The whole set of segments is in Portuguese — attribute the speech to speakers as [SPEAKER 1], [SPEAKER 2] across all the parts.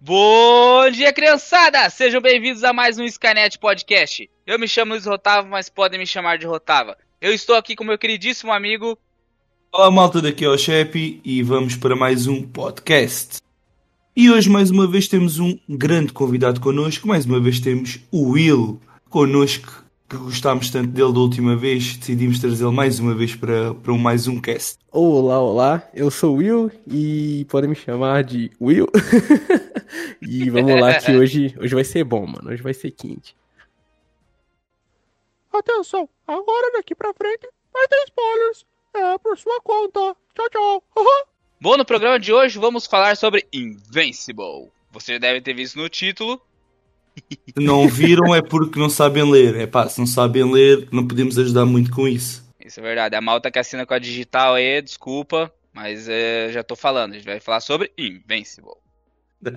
[SPEAKER 1] Bom dia, criançada! Sejam bem-vindos a mais um Skynet Podcast. Eu me chamo Luiz Rotava, mas podem me chamar de Rotava. Eu estou aqui com meu queridíssimo amigo.
[SPEAKER 2] Olá, malta, daqui é o Chepe e vamos para mais um podcast. E hoje, mais uma vez, temos um grande convidado connosco. Mais uma vez, temos o Will connosco, que gostámos tanto dele da última vez. Decidimos trazê-lo mais uma vez para, para um, mais um cast.
[SPEAKER 3] Olá, olá, eu sou o Will e podem me chamar de Will. e vamos lá, que hoje, hoje vai ser bom, mano. Hoje vai ser quente.
[SPEAKER 4] Atenção, agora daqui pra frente vai ter spoilers. É por sua conta. Tchau, tchau. Uhum.
[SPEAKER 1] Bom, no programa de hoje vamos falar sobre Invincible. Você já deve ter visto no título.
[SPEAKER 2] Se não viram é porque não sabem ler. É pá, se não sabem ler, não podemos ajudar muito com isso.
[SPEAKER 1] Isso é verdade. A malta que assina com a digital aí, desculpa, mas é, já tô falando. A gente vai falar sobre Invincible.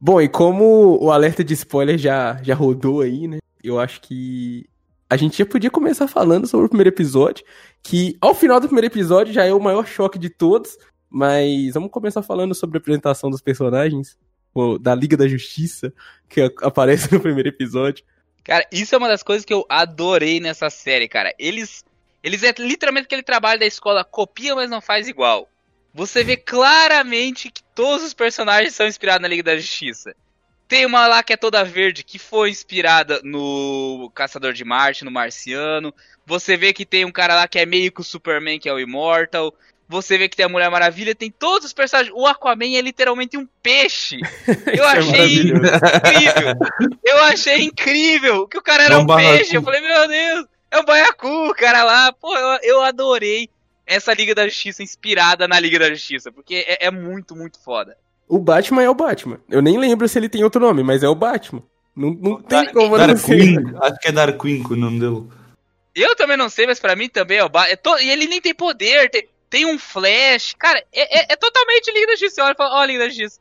[SPEAKER 3] Bom, e como o alerta de spoiler já, já rodou aí, né? Eu acho que a gente já podia começar falando sobre o primeiro episódio, que ao final do primeiro episódio já é o maior choque de todos, mas vamos começar falando sobre a apresentação dos personagens da Liga da Justiça, que aparece no primeiro episódio.
[SPEAKER 1] Cara, isso é uma das coisas que eu adorei nessa série, cara. Eles eles é literalmente aquele trabalho da escola, copia, mas não faz igual. Você vê claramente que todos os personagens são inspirados na Liga da Justiça. Tem uma lá que é toda verde, que foi inspirada no Caçador de Marte, no Marciano. Você vê que tem um cara lá que é meio que o Superman, que é o Immortal. Você vê que tem a Mulher Maravilha, tem todos os personagens. O Aquaman é literalmente um peixe. Eu
[SPEAKER 3] é
[SPEAKER 1] achei incrível. Eu achei incrível que o cara era
[SPEAKER 2] É
[SPEAKER 1] um,
[SPEAKER 2] um
[SPEAKER 1] peixe. Eu falei, meu Deus, é um baiacu, o cara lá. Pô, eu, eu adorei essa Liga da Justiça inspirada na Liga da Justiça, porque é, é muito, muito foda.
[SPEAKER 3] O Batman é o Batman. Eu nem lembro se ele tem outro nome, mas é o Batman. Não, não tem
[SPEAKER 1] Dar-
[SPEAKER 3] como não
[SPEAKER 2] Dark
[SPEAKER 3] ser.
[SPEAKER 2] Queen, acho que é Dark Queen que é o nome dele.
[SPEAKER 1] Eu também não sei, mas pra mim também é o Batman. e ele nem tem poder, tem, tem um flash. Cara, é, é- é totalmente Liga da Justiça. Olha ó, Liga da Justiça.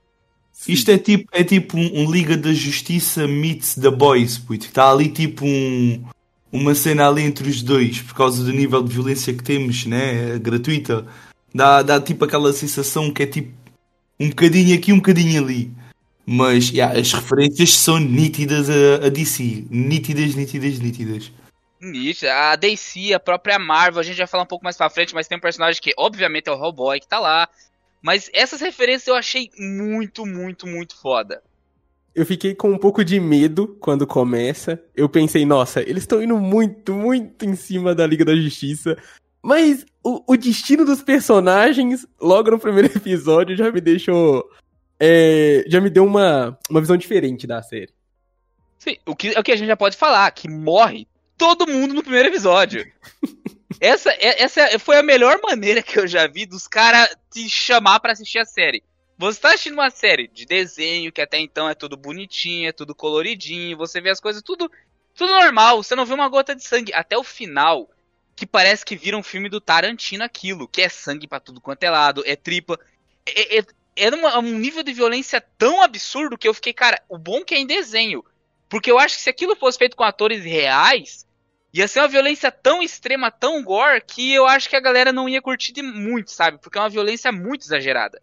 [SPEAKER 2] Isto é tipo, é tipo um, um Liga da Justiça meets The Boys, puto. Está ali tipo um, uma cena ali entre os dois, por causa do nível de violência que temos, né? Gratuita. Dá, dá tipo aquela sensação que é tipo um bocadinho aqui, um bocadinho ali. Mas yeah, as referências são nítidas a, a DC. Nítidas, nítidas, nítidas.
[SPEAKER 1] Nietzsche, a DC, a própria Marvel, a gente vai falar um pouco mais pra frente, mas tem um personagem que, obviamente, é o Hellboy que tá lá. Mas essas referências eu achei muito, muito, muito foda.
[SPEAKER 3] Eu fiquei com um pouco de medo quando começa. Eu pensei, nossa, eles estão indo muito, muito em cima da Liga da Justiça. Mas o, o destino dos personagens, logo no primeiro episódio, já me deixou. é, já me deu uma, uma visão diferente da série.
[SPEAKER 1] Sim, o que, é o que a gente já pode falar, que morre todo mundo no primeiro episódio. essa, é- essa foi a melhor maneira que eu já vi dos caras te chamar pra assistir a série. Você tá assistindo uma série de desenho, que até então é tudo bonitinho, é tudo coloridinho, você vê as coisas tudo, tudo normal, você não vê uma gota de sangue. Até o final, que parece que vira um filme do Tarantino aquilo, que é sangue pra tudo quanto é lado, é tripa. É, é, era uma- um nível de violência tão absurdo que eu fiquei, cara, o bom que é em desenho. Porque eu acho que se aquilo fosse feito com atores reais, ia ser uma violência tão extrema, tão gore, que eu acho que a galera não ia curtir muito, sabe? Porque é uma violência muito exagerada.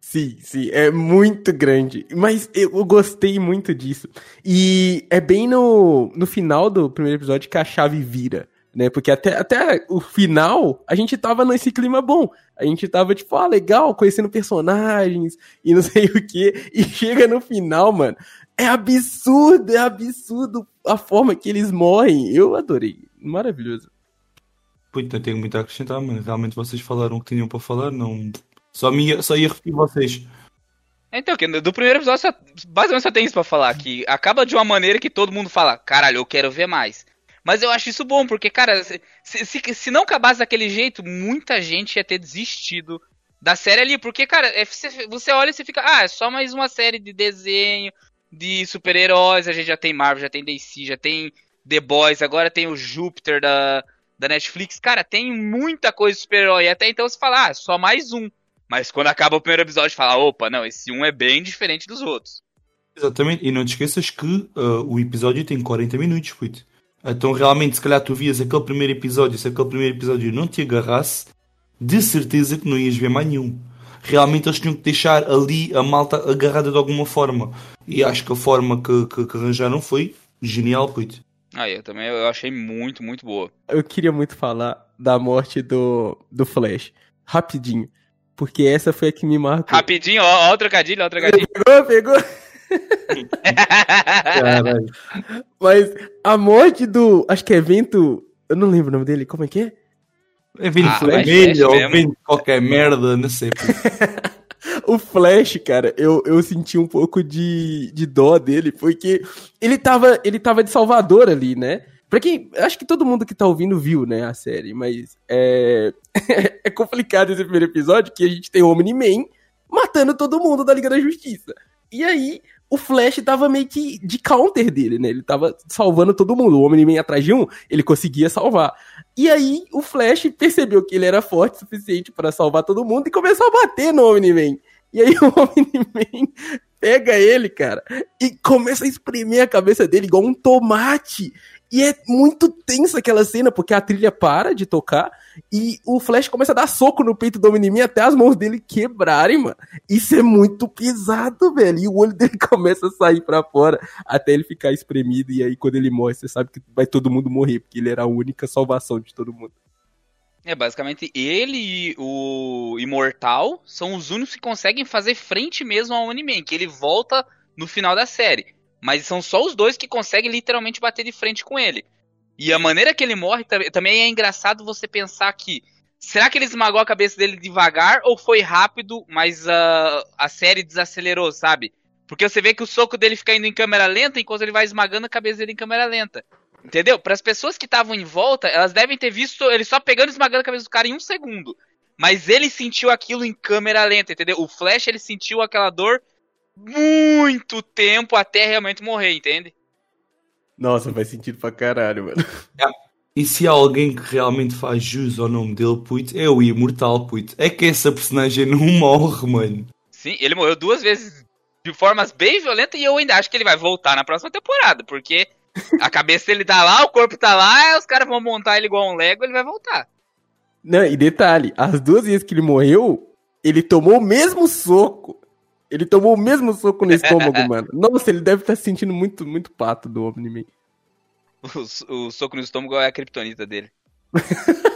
[SPEAKER 3] Sim, sim, é muito grande. Mas eu, eu gostei muito disso. E é bem no, no final do primeiro episódio que a chave vira, né? Porque até, até o final a gente tava nesse clima bom. A gente tava tipo, ah, legal, conhecendo personagens e não sei o quê. E chega no final, mano. É absurdo, é absurdo a forma que eles morrem. Eu adorei. Maravilhoso.
[SPEAKER 2] Puto, não tenho muito a acrescentar, mano. Realmente vocês falaram o que tinham para falar, não. Só, ia- só ia repetir vocês.
[SPEAKER 1] Então, que do primeiro episódio, só, basicamente só tem isso pra falar, que acaba de uma maneira que todo mundo fala, caralho, eu quero ver mais. Mas eu acho isso bom, porque, cara, se, se, se não acabasse daquele jeito, muita gente ia ter desistido da série ali, porque, cara, é- você, você olha e você fica, ah, é só mais uma série de desenho, de super-heróis, a gente já tem Marvel, já tem DC, já tem The Boys, agora tem o Júpiter da, da Netflix, cara, tem muita coisa de super-herói, até então você fala, ah, só mais um. Mas quando acaba o primeiro episódio, fala, opa, não, esse um é bem diferente dos outros.
[SPEAKER 2] Exatamente, e não te esqueças que ah, o episódio tem 40 minutos, puto. Então realmente, se calhar tu vias aquele primeiro episódio, se aquele primeiro episódio não te agarrasse, de certeza que não ias ver mais nenhum. Realmente eles tinham que deixar ali a malta agarrada de alguma forma. E acho que a forma que, que, que arranjaram foi genial, puto.
[SPEAKER 1] Ah, eu também eu achei muito, muito boa.
[SPEAKER 3] Eu queria muito falar da morte do, do Flash. Rapidinho. Porque essa foi a que me marcou.
[SPEAKER 1] Rapidinho, ó, ó o trocadilho, ó o trocadilho.
[SPEAKER 3] Pegou, pegou.
[SPEAKER 2] Caralho.
[SPEAKER 3] Mas a morte do. Acho que é evento. Eu não lembro o nome dele. Como é que é?
[SPEAKER 2] É vindo
[SPEAKER 1] Ah,
[SPEAKER 2] vermelho
[SPEAKER 1] mas
[SPEAKER 2] ou qualquer merda, não sei.
[SPEAKER 3] O Flash, cara, eu, eu senti um pouco de, de dó dele, porque ele tava, ele tava de Salvador ali, né? Pra quem. Acho que todo mundo que tá ouvindo viu, né, a série, mas é. é complicado esse primeiro episódio que a gente tem o Omni-Man matando todo mundo da Liga da Justiça. E aí, o Flash tava meio que de counter dele, né? Ele tava salvando todo mundo. O Omni-Man atrás de um, ele conseguia salvar. E aí, o Flash percebeu que ele era forte o suficiente para salvar todo mundo e começou a bater no Omni-Man. E aí, o Omni-Man pega ele, cara, e começa a espremer a cabeça dele igual um tomate. E é muito tensa aquela cena, porque a trilha para de tocar e o Flash começa a dar soco no peito do Omni-Man até as mãos dele quebrarem, mano. Isso é muito pesado, velho. E o olho dele começa a sair pra fora até ele ficar espremido. E aí, quando ele morre, você sabe que vai todo mundo morrer, porque ele era a única salvação de todo mundo.
[SPEAKER 1] É, basicamente, ele e o Imortal são os únicos que conseguem fazer frente mesmo ao Omni-Man, que ele volta no final da série. Mas são só os dois que conseguem literalmente bater de frente com ele. E a maneira que ele morre tam- também é engraçado você pensar que. Será que ele esmagou a cabeça dele devagar ou foi rápido, mas ah, a série desacelerou, sabe? Porque você vê que o soco dele fica indo em câmera lenta enquanto ele vai esmagando a cabeça dele em câmera lenta. Entendeu? Para as pessoas que estavam em volta, elas devem ter visto ele só pegando e esmagando a cabeça do cara em um segundo. Mas ele sentiu aquilo em câmera lenta, entendeu? O Flash ele sentiu aquela dor muito tempo até realmente morrer, entende?
[SPEAKER 3] Nossa, faz sentido pra caralho, mano.
[SPEAKER 2] E se há alguém que realmente faz jus ao nome dele, puto, é o Imortal, puto. É que essa personagem não morre, mano.
[SPEAKER 1] Sim, ele morreu duas vezes de formas bem violentas e eu ainda acho que ele vai voltar na próxima temporada, porque a cabeça dele tá lá, o corpo tá lá, os caras vão montar ele igual um Lego, ele vai voltar.
[SPEAKER 3] Não, e detalhe, as duas vezes que ele morreu, ele tomou o mesmo soco. Ele tomou o mesmo soco no estômago, mano. Nossa, ele deve estar se sentindo muito, muito pato do Omni-Man.
[SPEAKER 1] O, o soco no estômago é a criptonita dele.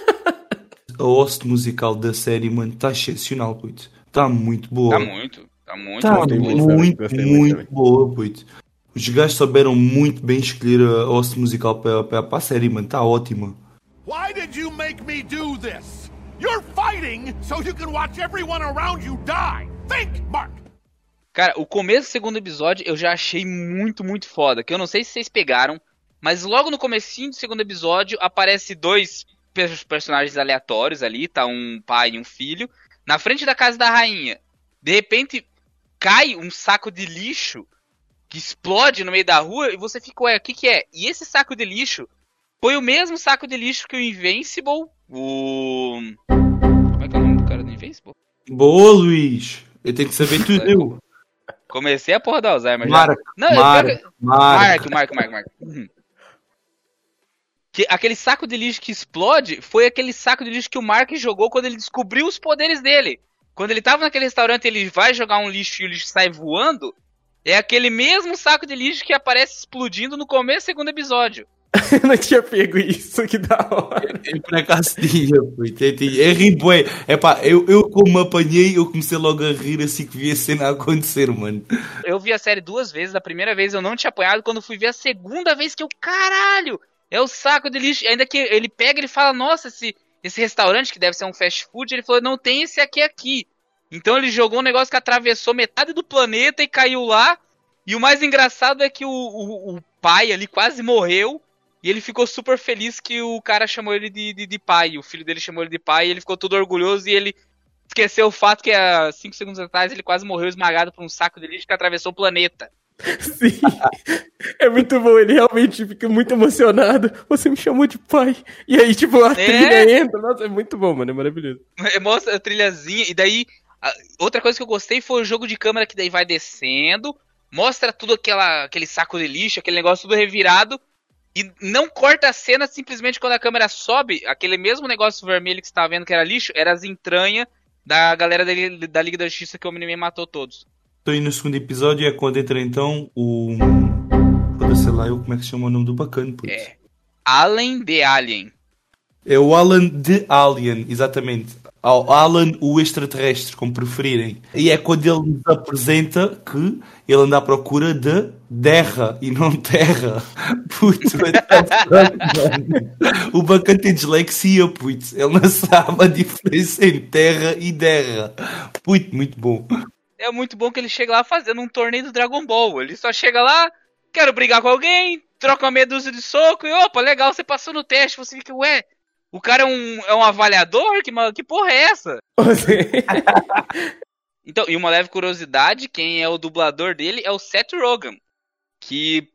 [SPEAKER 2] A host musical da série, mano, tá excepcional, puto. Tá muito boa.
[SPEAKER 1] Tá muito, tá muito,
[SPEAKER 2] Tá
[SPEAKER 1] muito bom.
[SPEAKER 2] muito, muito,
[SPEAKER 3] muito
[SPEAKER 2] boa, puto. Os gajos souberam muito bem escolher a host musical para, para, para a série, mano. Tá ótima.
[SPEAKER 5] Why did you make me do this? You're fighting so you can watch everyone around you die. Think, Mark.
[SPEAKER 1] Cara, o começo do segundo episódio eu já achei muito, muito foda. Que eu não sei se vocês pegaram, mas logo no comecinho do segundo episódio aparece dois per- personagens aleatórios ali, tá um pai e um filho, na frente da casa da rainha. De repente cai um saco de lixo que explode no meio da rua e você fica, ué, o que que é? E esse saco de lixo foi o mesmo saco de lixo que o Invincible, o... Como é que é o nome do cara do Invincible?
[SPEAKER 2] Boa, Luís. Eu tenho que saber tudo.
[SPEAKER 1] Comecei a porra do Alzheimer já.
[SPEAKER 2] Marco,
[SPEAKER 1] Não, eu
[SPEAKER 2] Marco,
[SPEAKER 1] pego-
[SPEAKER 2] Marco.
[SPEAKER 1] Marco, Marco, Marco, Marco. Uhum. Que aquele saco de lixo que explode foi aquele saco de lixo que o Mark jogou quando ele descobriu os poderes dele. Quando ele tava naquele restaurante, ele vai jogar um lixo e o lixo sai voando. É aquele mesmo saco de lixo que aparece explodindo no começo do segundo episódio.
[SPEAKER 3] Eu não tinha pego isso, que da hora.
[SPEAKER 2] Eu por acaso tinha, puto. Eu tinha. É ri bué. É pá, eu, eu como me apanhei, eu comecei logo a rir assim que vi a cena acontecer, mano.
[SPEAKER 1] Eu vi a série duas vezes. A primeira vez eu não tinha apanhado. Quando fui ver a segunda vez que eu, caralho, é o saco de lixo. Ainda que ele pega e ele fala, nossa, esse, esse restaurante que deve ser um fast food, ele falou, não tem esse aqui aqui. Então ele jogou um negócio que atravessou metade do planeta e caiu lá. E o mais engraçado é que o, o, o pai ali quase morreu. E ele ficou super feliz que o cara chamou ele de, de, de pai. O filho dele chamou ele de pai. E ele ficou todo orgulhoso. E ele esqueceu o fato que há 5 segundos atrás ele quase morreu esmagado por um saco de lixo que atravessou o planeta.
[SPEAKER 3] Sim. É muito bom, ele realmente fica muito emocionado. Você me chamou de pai. E aí, tipo, a trilha entra. Nossa, é muito bom, mano. É maravilhoso.
[SPEAKER 1] Mostra a trilhazinha. E daí, a- outra coisa que eu gostei foi o jogo de câmera que daí vai descendo. Mostra tudo aquela, aquele saco de lixo, aquele negócio tudo revirado. E não corta a cena simplesmente quando a câmera sobe. Aquele mesmo negócio vermelho que você tava vendo que era lixo, era as entranhas da galera da, da Liga da Justiça que o Omni-Man matou todos.
[SPEAKER 2] Estou aí no segundo episódio, é quando entra então o. Foda sei lá, eu, como é que se chama o nome do bacana, putz.
[SPEAKER 1] É. Allen the Alien.
[SPEAKER 2] É o Alan de Alien, exatamente. Ao Alan o extraterrestre, como preferirem. E é quando ele nos apresenta que ele anda à procura de terra e não terra. Pronto, mano. o bacana tem dislexia, putz. Ele não sabe a diferença entre terra e terra. Putz, muito bom.
[SPEAKER 1] É muito bom que ele chega lá fazendo um torneio do Dragon Ball. Ele só chega lá, quero brigar com alguém, troca uma meia dúzia de soco e opa, legal, você passou no teste. Você fica, ué, o cara é um, é um avaliador? Que, que porra é essa? Então, e uma leve curiosidade, quem é o dublador dele é o Seth Rogen, que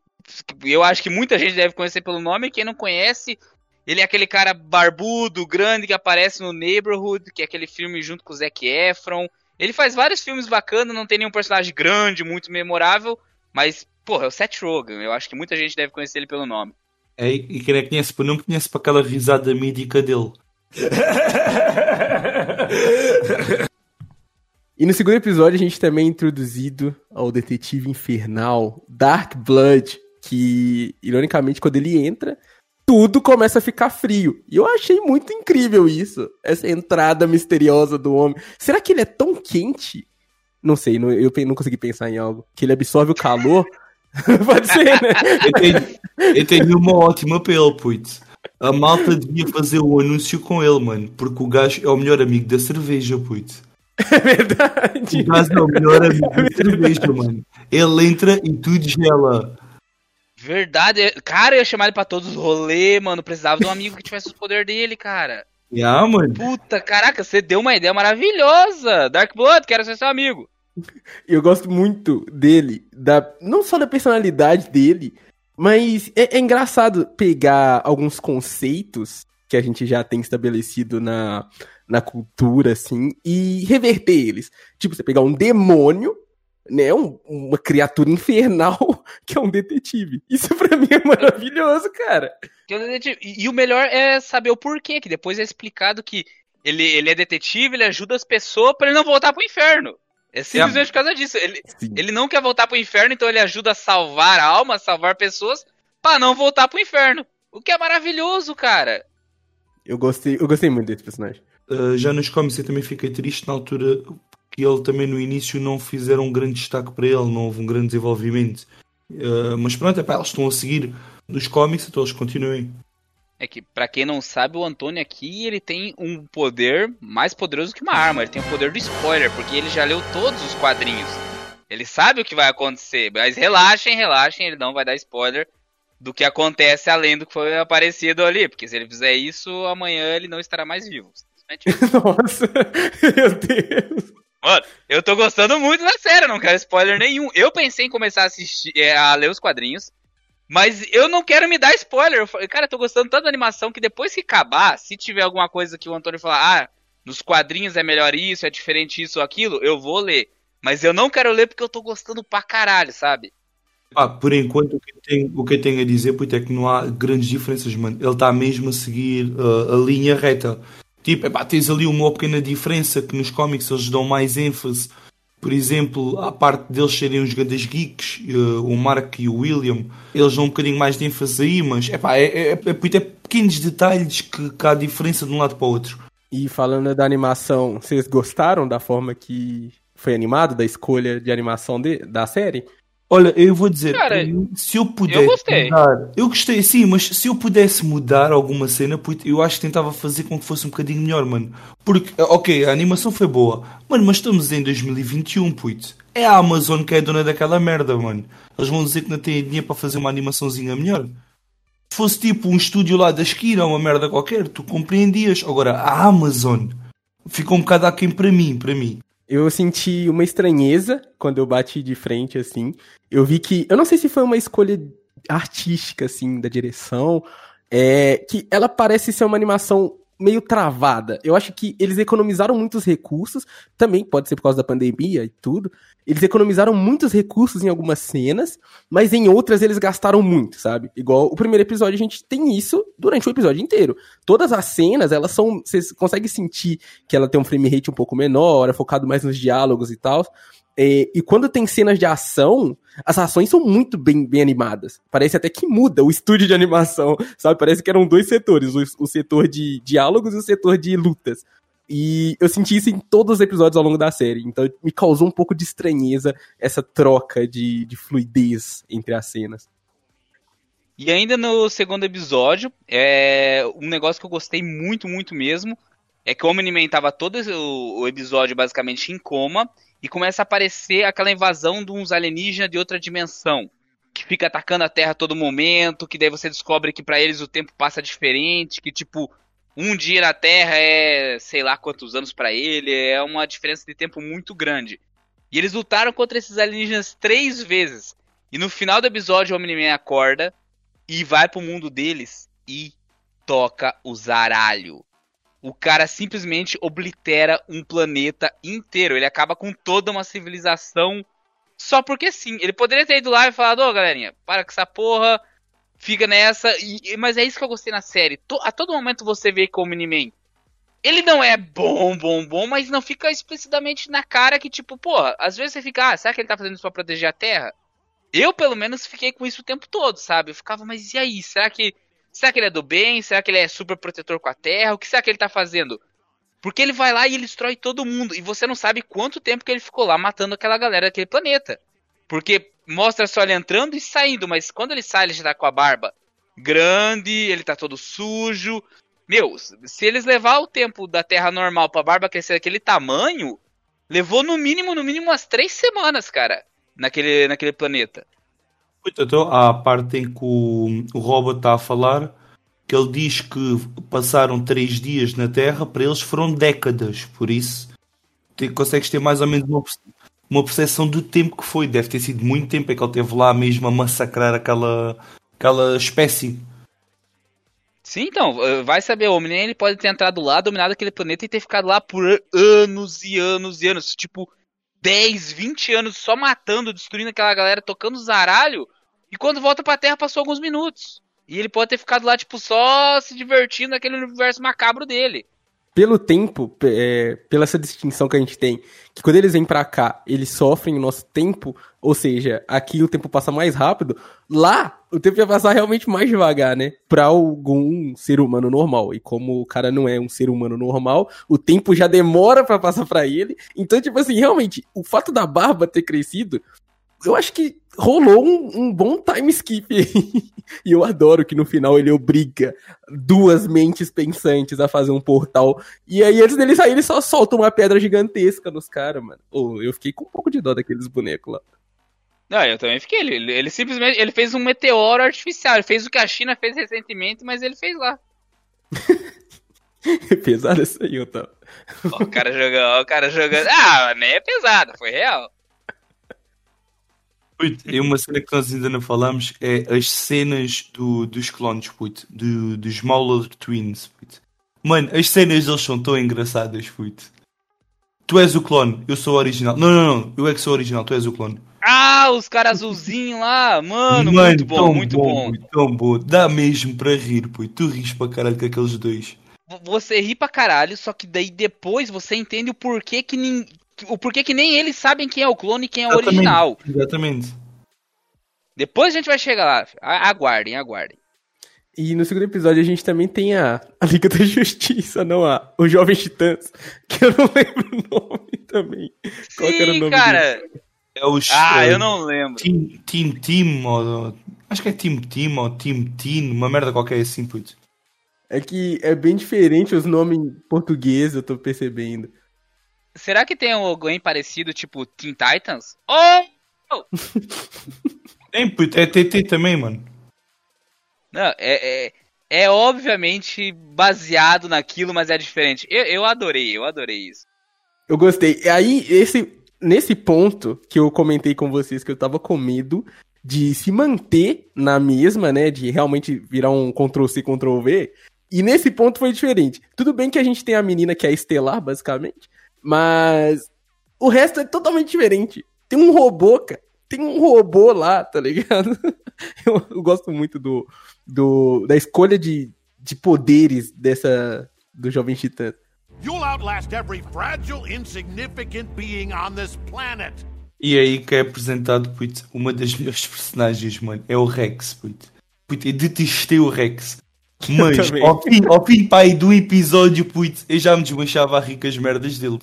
[SPEAKER 1] eu acho que muita gente deve conhecer pelo nome, quem não conhece, ele é aquele cara barbudo, grande que aparece no Neighborhood, que é aquele filme junto com o Zac Efron. Ele faz vários filmes bacanas, não tem nenhum personagem grande, muito memorável, mas, porra, é o Seth Rogen, eu acho que muita gente deve conhecer ele pelo nome.
[SPEAKER 2] É, e quem é que conhece por não conhece para aquela risada mídica dele.
[SPEAKER 3] E no segundo episódio a gente também é introduzido ao detetive infernal Dark Blood, que, ironicamente, quando ele entra, tudo começa a ficar frio. E eu achei muito incrível isso, essa entrada misteriosa do homem. Será que ele é tão quente? Não sei, não- eu não consegui pensar em algo. Que ele absorve o calor? Pode ser, né?
[SPEAKER 2] Eu tenho, eu tenho uma ótima para ele, putz. A malta devia fazer o anúncio com ele, mano. Porque o gajo é o melhor amigo da cerveja, putz.
[SPEAKER 3] É verdade.
[SPEAKER 2] O gajo é o melhor amigo da cerveja, mano. Ele entra e tudo gela.
[SPEAKER 1] Verdade, é- cara, eu ia chamar ele pra todos os rolês, mano, precisava de um amigo que tivesse os poderes dele, cara.
[SPEAKER 2] Yeah, mano.
[SPEAKER 1] Puta, caraca, você deu uma ideia maravilhosa. Dark Blood, quero ser seu amigo.
[SPEAKER 3] Eu gosto muito dele, da, não só da personalidade dele, mas é, é engraçado pegar alguns conceitos que a gente já tem estabelecido na, na cultura, assim, e reverter eles. Tipo, você pegar um demônio, né, um- uma criatura infernal, que é um detetive. Isso pra mim é maravilhoso, cara.
[SPEAKER 1] É. E, o melhor é saber o porquê, que depois é explicado que ele, ele é detetive, ele ajuda as pessoas pra ele não voltar pro inferno. É simplesmente por causa disso. Ele,
[SPEAKER 3] Sim.
[SPEAKER 1] ele não quer voltar pro inferno, então ele ajuda a salvar almas, salvar pessoas, pra não voltar pro inferno. O que é maravilhoso, cara.
[SPEAKER 3] Eu gostei, eu gostei muito desse personagem.
[SPEAKER 2] Uh, já nos cómics eu também fiquei triste na altura que ele também no início não fizeram um grande destaque para ele, não houve um grande desenvolvimento. Uh, mas pronto, epá, eles estão a seguir dos cómics, então eles continuem.
[SPEAKER 1] É que, pra quem não sabe, o Antônio aqui, ele tem um poder mais poderoso que uma arma. Ele tem o poder do spoiler, porque ele já leu todos os quadrinhos. Ele sabe o que vai acontecer, mas relaxem, relaxem, ele não vai dar spoiler do que acontece além do que foi aparecido ali. Porque se ele fizer isso, amanhã ele não estará mais vivo.
[SPEAKER 3] Nossa, meu Deus.
[SPEAKER 1] Mano, eu tô gostando muito da série, não quero spoiler nenhum. Eu pensei em começar a assistir, é, a ler os quadrinhos, mas eu não quero me dar spoiler. Eu falei, cara, eu tô gostando tanto da animação que depois que acabar, se tiver alguma coisa que o Antônio falar, ah, nos quadrinhos é melhor isso, é diferente isso ou aquilo, eu vou ler. Mas eu não quero ler porque eu tô gostando pra caralho, sabe?
[SPEAKER 2] Ah, por enquanto o que, tenho, o que tenho a dizer puto, é que não há grandes diferenças, mano. Ele está mesmo a seguir uh, a linha reta. Tipo, epá, tens ali uma pequena diferença que nos cómics eles dão mais ênfase. Por exemplo, a parte deles serem os grandes geeks, uh, o Mark e o William, eles dão um bocadinho mais de ênfase aí, mas epá, é, é, é, é pequenos detalhes que, que há diferença de um lado para o outro.
[SPEAKER 3] E falando da animação, vocês gostaram da forma que foi animado, da escolha de animação de, da série?
[SPEAKER 2] Olha, eu vou dizer,
[SPEAKER 1] Cara,
[SPEAKER 2] se eu pudesse
[SPEAKER 1] gostei.
[SPEAKER 2] mudar, eu gostei, sim, mas se eu pudesse mudar alguma cena, eu acho que tentava fazer com que fosse um bocadinho melhor, mano. Porque, ok, a animação foi boa, mano, mas estamos em 2021, puto. É a Amazon que é dona daquela merda, mano. Eles vão dizer que não têm dinheiro para fazer uma animaçãozinha melhor. Se fosse tipo um estúdio lá da esquina, uma merda qualquer, tu compreendias. Agora, a Amazon ficou um bocado aquém para mim, para mim.
[SPEAKER 3] Eu senti uma estranheza quando eu bati de frente, assim. Eu vi que. Eu não sei se foi uma escolha artística, assim, da direção. É, que ela parece ser uma animação meio travada. Eu acho que eles economizaram muitos recursos, também pode ser por causa da pandemia e tudo. Eles economizaram muitos recursos em algumas cenas, mas em outras eles gastaram muito, sabe? Igual o primeiro episódio a gente tem isso durante o episódio inteiro. Todas as cenas, elas são, você consegue sentir que ela tem um frame rate um pouco menor, é focado mais nos diálogos e tal. É, e quando tem cenas de ação, as ações são muito bem, bem animadas. Parece até que muda o estúdio de animação, sabe? Parece que eram dois setores, o, o setor de diálogos e o setor de lutas. E eu senti isso em todos os episódios ao longo da série. Então me causou um pouco de estranheza essa troca de, de fluidez entre as cenas.
[SPEAKER 1] E ainda no segundo episódio, é um negócio que eu gostei muito, muito mesmo, é que o Omni-Man tava todo o episódio basicamente em coma, e começa a aparecer aquela invasão de uns alienígenas de outra dimensão. Que fica atacando a Terra a todo momento, que daí você descobre que para eles o tempo passa diferente, que tipo, um dia na Terra é sei lá quantos anos para ele, é uma diferença de tempo muito grande. E eles lutaram contra esses alienígenas três vezes. E no final do episódio o Omni-Man acorda e vai pro mundo deles e toca o zaralho o cara simplesmente oblitera um planeta inteiro. Ele acaba com toda uma civilização só porque sim. Ele poderia ter ido lá e falado, ô oh, galerinha, para com essa porra, fica nessa. E, mas é isso que eu gostei na série. a todo momento você vê que o Miniman. Ele não é bom, bom, bom, mas não fica explicitamente na cara que, tipo, porra, às vezes você fica, ah, será que ele tá fazendo isso pra proteger a Terra? Eu, pelo menos, fiquei com isso o tempo todo, sabe? Eu ficava, mas e aí? Será que Será que ele é do bem? Será que ele é super protetor com a Terra? O que será que ele tá fazendo? Porque ele vai lá e ele destrói todo mundo. E você não sabe quanto tempo que ele ficou lá matando aquela galera daquele planeta. Porque mostra só ele entrando e saindo, mas quando ele sai, ele já tá com a barba grande, ele tá todo sujo. Meu, se eles levar o tempo da Terra normal pra barba crescer daquele tamanho, levou no mínimo, no mínimo umas três semanas, cara, naquele, naquele planeta.
[SPEAKER 2] Então, há a parte em que o, o Robert está a falar que ele diz que passaram três dias na Terra, para eles foram décadas, por isso te, consegues ter mais ou menos uma, uma percepção do tempo que foi. Deve ter sido muito tempo, é que ele esteve lá mesmo a massacrar aquela, aquela espécie.
[SPEAKER 1] Sim, então, eh, vai saber, o Omni ele pode ter entrado lá, dominado aquele planeta e ter ficado lá por anos e anos e anos. Tipo, 10, 20 anos só matando, destruindo aquela galera, tocando zaralho, e quando volta pra Terra passou alguns minutos. E ele pode ter ficado lá, tipo, só se divertindo naquele universo macabro dele.
[SPEAKER 3] Pelo tempo, é, pela essa distinção que a gente tem, que quando eles vêm pra cá, eles sofrem o nosso tempo, ou seja, aqui o tempo passa mais rápido, lá o tempo vai passar realmente mais devagar, né? Pra algum ser humano normal. E como o cara não é um ser humano normal, o tempo já demora para passar para ele. Então, tipo assim, realmente, o fato da barba ter crescido eu acho que rolou um, um bom time skip aí. e eu adoro que no final ele obriga duas mentes pensantes a fazer um portal. E aí, antes dele sair, ele só solta uma pedra gigantesca nos caras, mano. Oh, eu fiquei com um pouco de dó daqueles bonecos lá.
[SPEAKER 1] Não, eu também fiquei. Ele, ele simplesmente ele fez um meteoro artificial. Ele fez o que a China fez recentemente, mas ele fez lá.
[SPEAKER 3] é pesado isso aí, Otávio.
[SPEAKER 1] o cara jogando, o cara jogando. Ah, nem é pesado, foi real.
[SPEAKER 2] E uma cena que nós ainda não falamos é as cenas do, dos clones, puto, do, dos Mauler Twins. Puto. Mano, as cenas deles são tão engraçadas, puto. Tu és o clone, eu sou o original. Não, não, não, eu é que sou o original, tu és o clone.
[SPEAKER 1] Ah, os caras azulzinhos lá, mano, mano, muito bom, muito bom. bom.
[SPEAKER 2] tão bom, dá mesmo para rir, puto. Tu ris para caralho com aqueles dois.
[SPEAKER 1] Você ri pra caralho, só que daí depois você entende o porquê que, o porquê que nem eles sabem quem é o clone e quem é o
[SPEAKER 2] exatamente,
[SPEAKER 1] original.
[SPEAKER 2] Exatamente.
[SPEAKER 1] Depois a gente vai chegar lá. Aguardem, aguardem.
[SPEAKER 3] E no segundo episódio a gente também tem a, a Liga da Justiça, não a os Jovens Titãs, que eu não lembro o nome também.
[SPEAKER 1] Sim, Qual era o nome cara. É
[SPEAKER 2] os,
[SPEAKER 1] ah, eu não lembro.
[SPEAKER 2] Team Team, team ou, acho que é Team Team ou Team Teen, uma merda qualquer assim, putz.
[SPEAKER 3] É que é bem diferente os nomes em português, eu tô percebendo.
[SPEAKER 1] Será que tem alguém parecido, tipo Teen Titans? Oh! oh!
[SPEAKER 2] tem, puto, é TT também, mano.
[SPEAKER 1] Não, é, é, é, obviamente baseado naquilo, mas é diferente. Eu, eu adorei, eu adorei isso.
[SPEAKER 3] Eu gostei. Aí, esse, nesse ponto que eu comentei com vocês que eu tava com medo de se manter na mesma, né? De realmente virar um Ctrl-C, Ctrl-V. E nesse ponto foi diferente. Tudo bem que a gente tem a menina que é estelar, basicamente, mas o resto é totalmente diferente. Tem um robô, cara. Tem um robô lá, tá ligado? Eu, eu gosto muito do, do, da escolha de, de poderes dessa do Jovem Titã.
[SPEAKER 5] You'll outlast every fragile, insignificant being on this planet.
[SPEAKER 2] E aí que é apresentado, puto, uma das melhores personagens, mano. É o Rex, puto. Puto, eu detestei o Rex. Mas, ao fim, ao fim pai, do episódio, puto, eu já me desmanchava a rir com as merdas dele.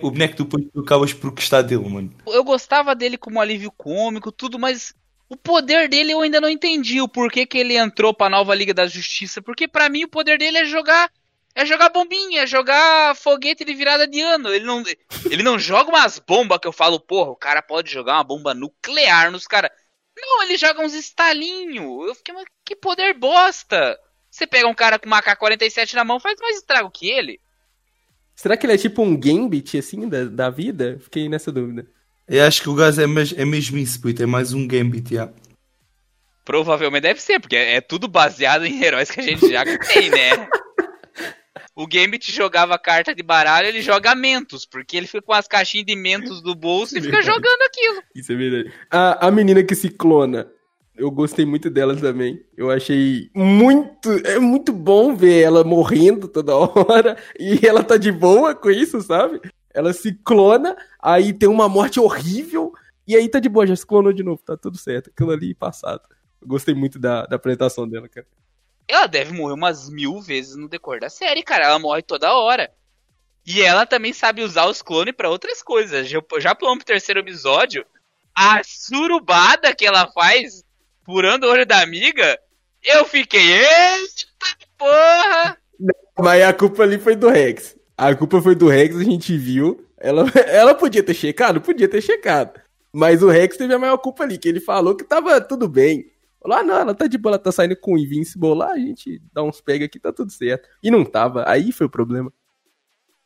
[SPEAKER 2] O boneco depois tu acabas por gostar dele, mano.
[SPEAKER 1] Eu gostava dele como alívio cômico, tudo, mas o poder dele eu ainda não entendi o porquê que ele entrou pra nova Liga da Justiça. Porque pra mim o poder dele é jogar. É jogar bombinha, é jogar foguete de virada de ano. Ele não, ele não joga umas bombas que eu falo, porra, o cara pode jogar uma bomba nuclear nos caras. Não, ele joga uns estalinhos. Eu fiquei, mas que poder bosta! Você pega um cara com uma AK-47 na mão, faz mais estrago que ele.
[SPEAKER 3] Será que ele é tipo um Gambit, assim, da, da vida? Fiquei nessa dúvida.
[SPEAKER 2] Eu acho que o gajo é, mes- é mesmo isso, puto. É mais um Gambit, já.
[SPEAKER 1] Provavelmente deve ser, porque é tudo baseado em heróis que a gente já tem, né? O Gambit jogava carta de baralho, ele joga mentos, porque ele fica com as caixinhas de mentos do bolso e fica
[SPEAKER 3] Verdade.
[SPEAKER 1] jogando aquilo.
[SPEAKER 3] Isso é verdade. A, a menina que se clona, eu gostei muito dela também. Eu achei muito. É muito bom ver ela morrendo toda hora. E ela tá de boa com isso, sabe? Ela se clona, aí tem uma morte horrível. E aí tá de boa, já se clonou de novo, tá tudo certo. Aquilo ali passado. Eu gostei muito da, da apresentação dela, cara.
[SPEAKER 1] Ela deve morrer umas mil vezes no decor da série, cara. Ela morre toda hora. E ela também sabe usar os clones pra outras coisas. Já, já pulamos pro terceiro episódio. A surubada que ela faz furando o olho da amiga. Eu fiquei, eita porra!
[SPEAKER 3] Mas a culpa ali foi do Rex. A culpa foi do Rex, a gente viu. Ela, ela podia ter checado? Podia ter checado. Mas o Rex teve a maior culpa ali, que ele falou que tava tudo bem. Falou, ah, não, ela tá de boa, ela tá saindo com o Invincible lá, a gente dá uns pega aqui, tá tudo certo. E não tava, aí foi o problema.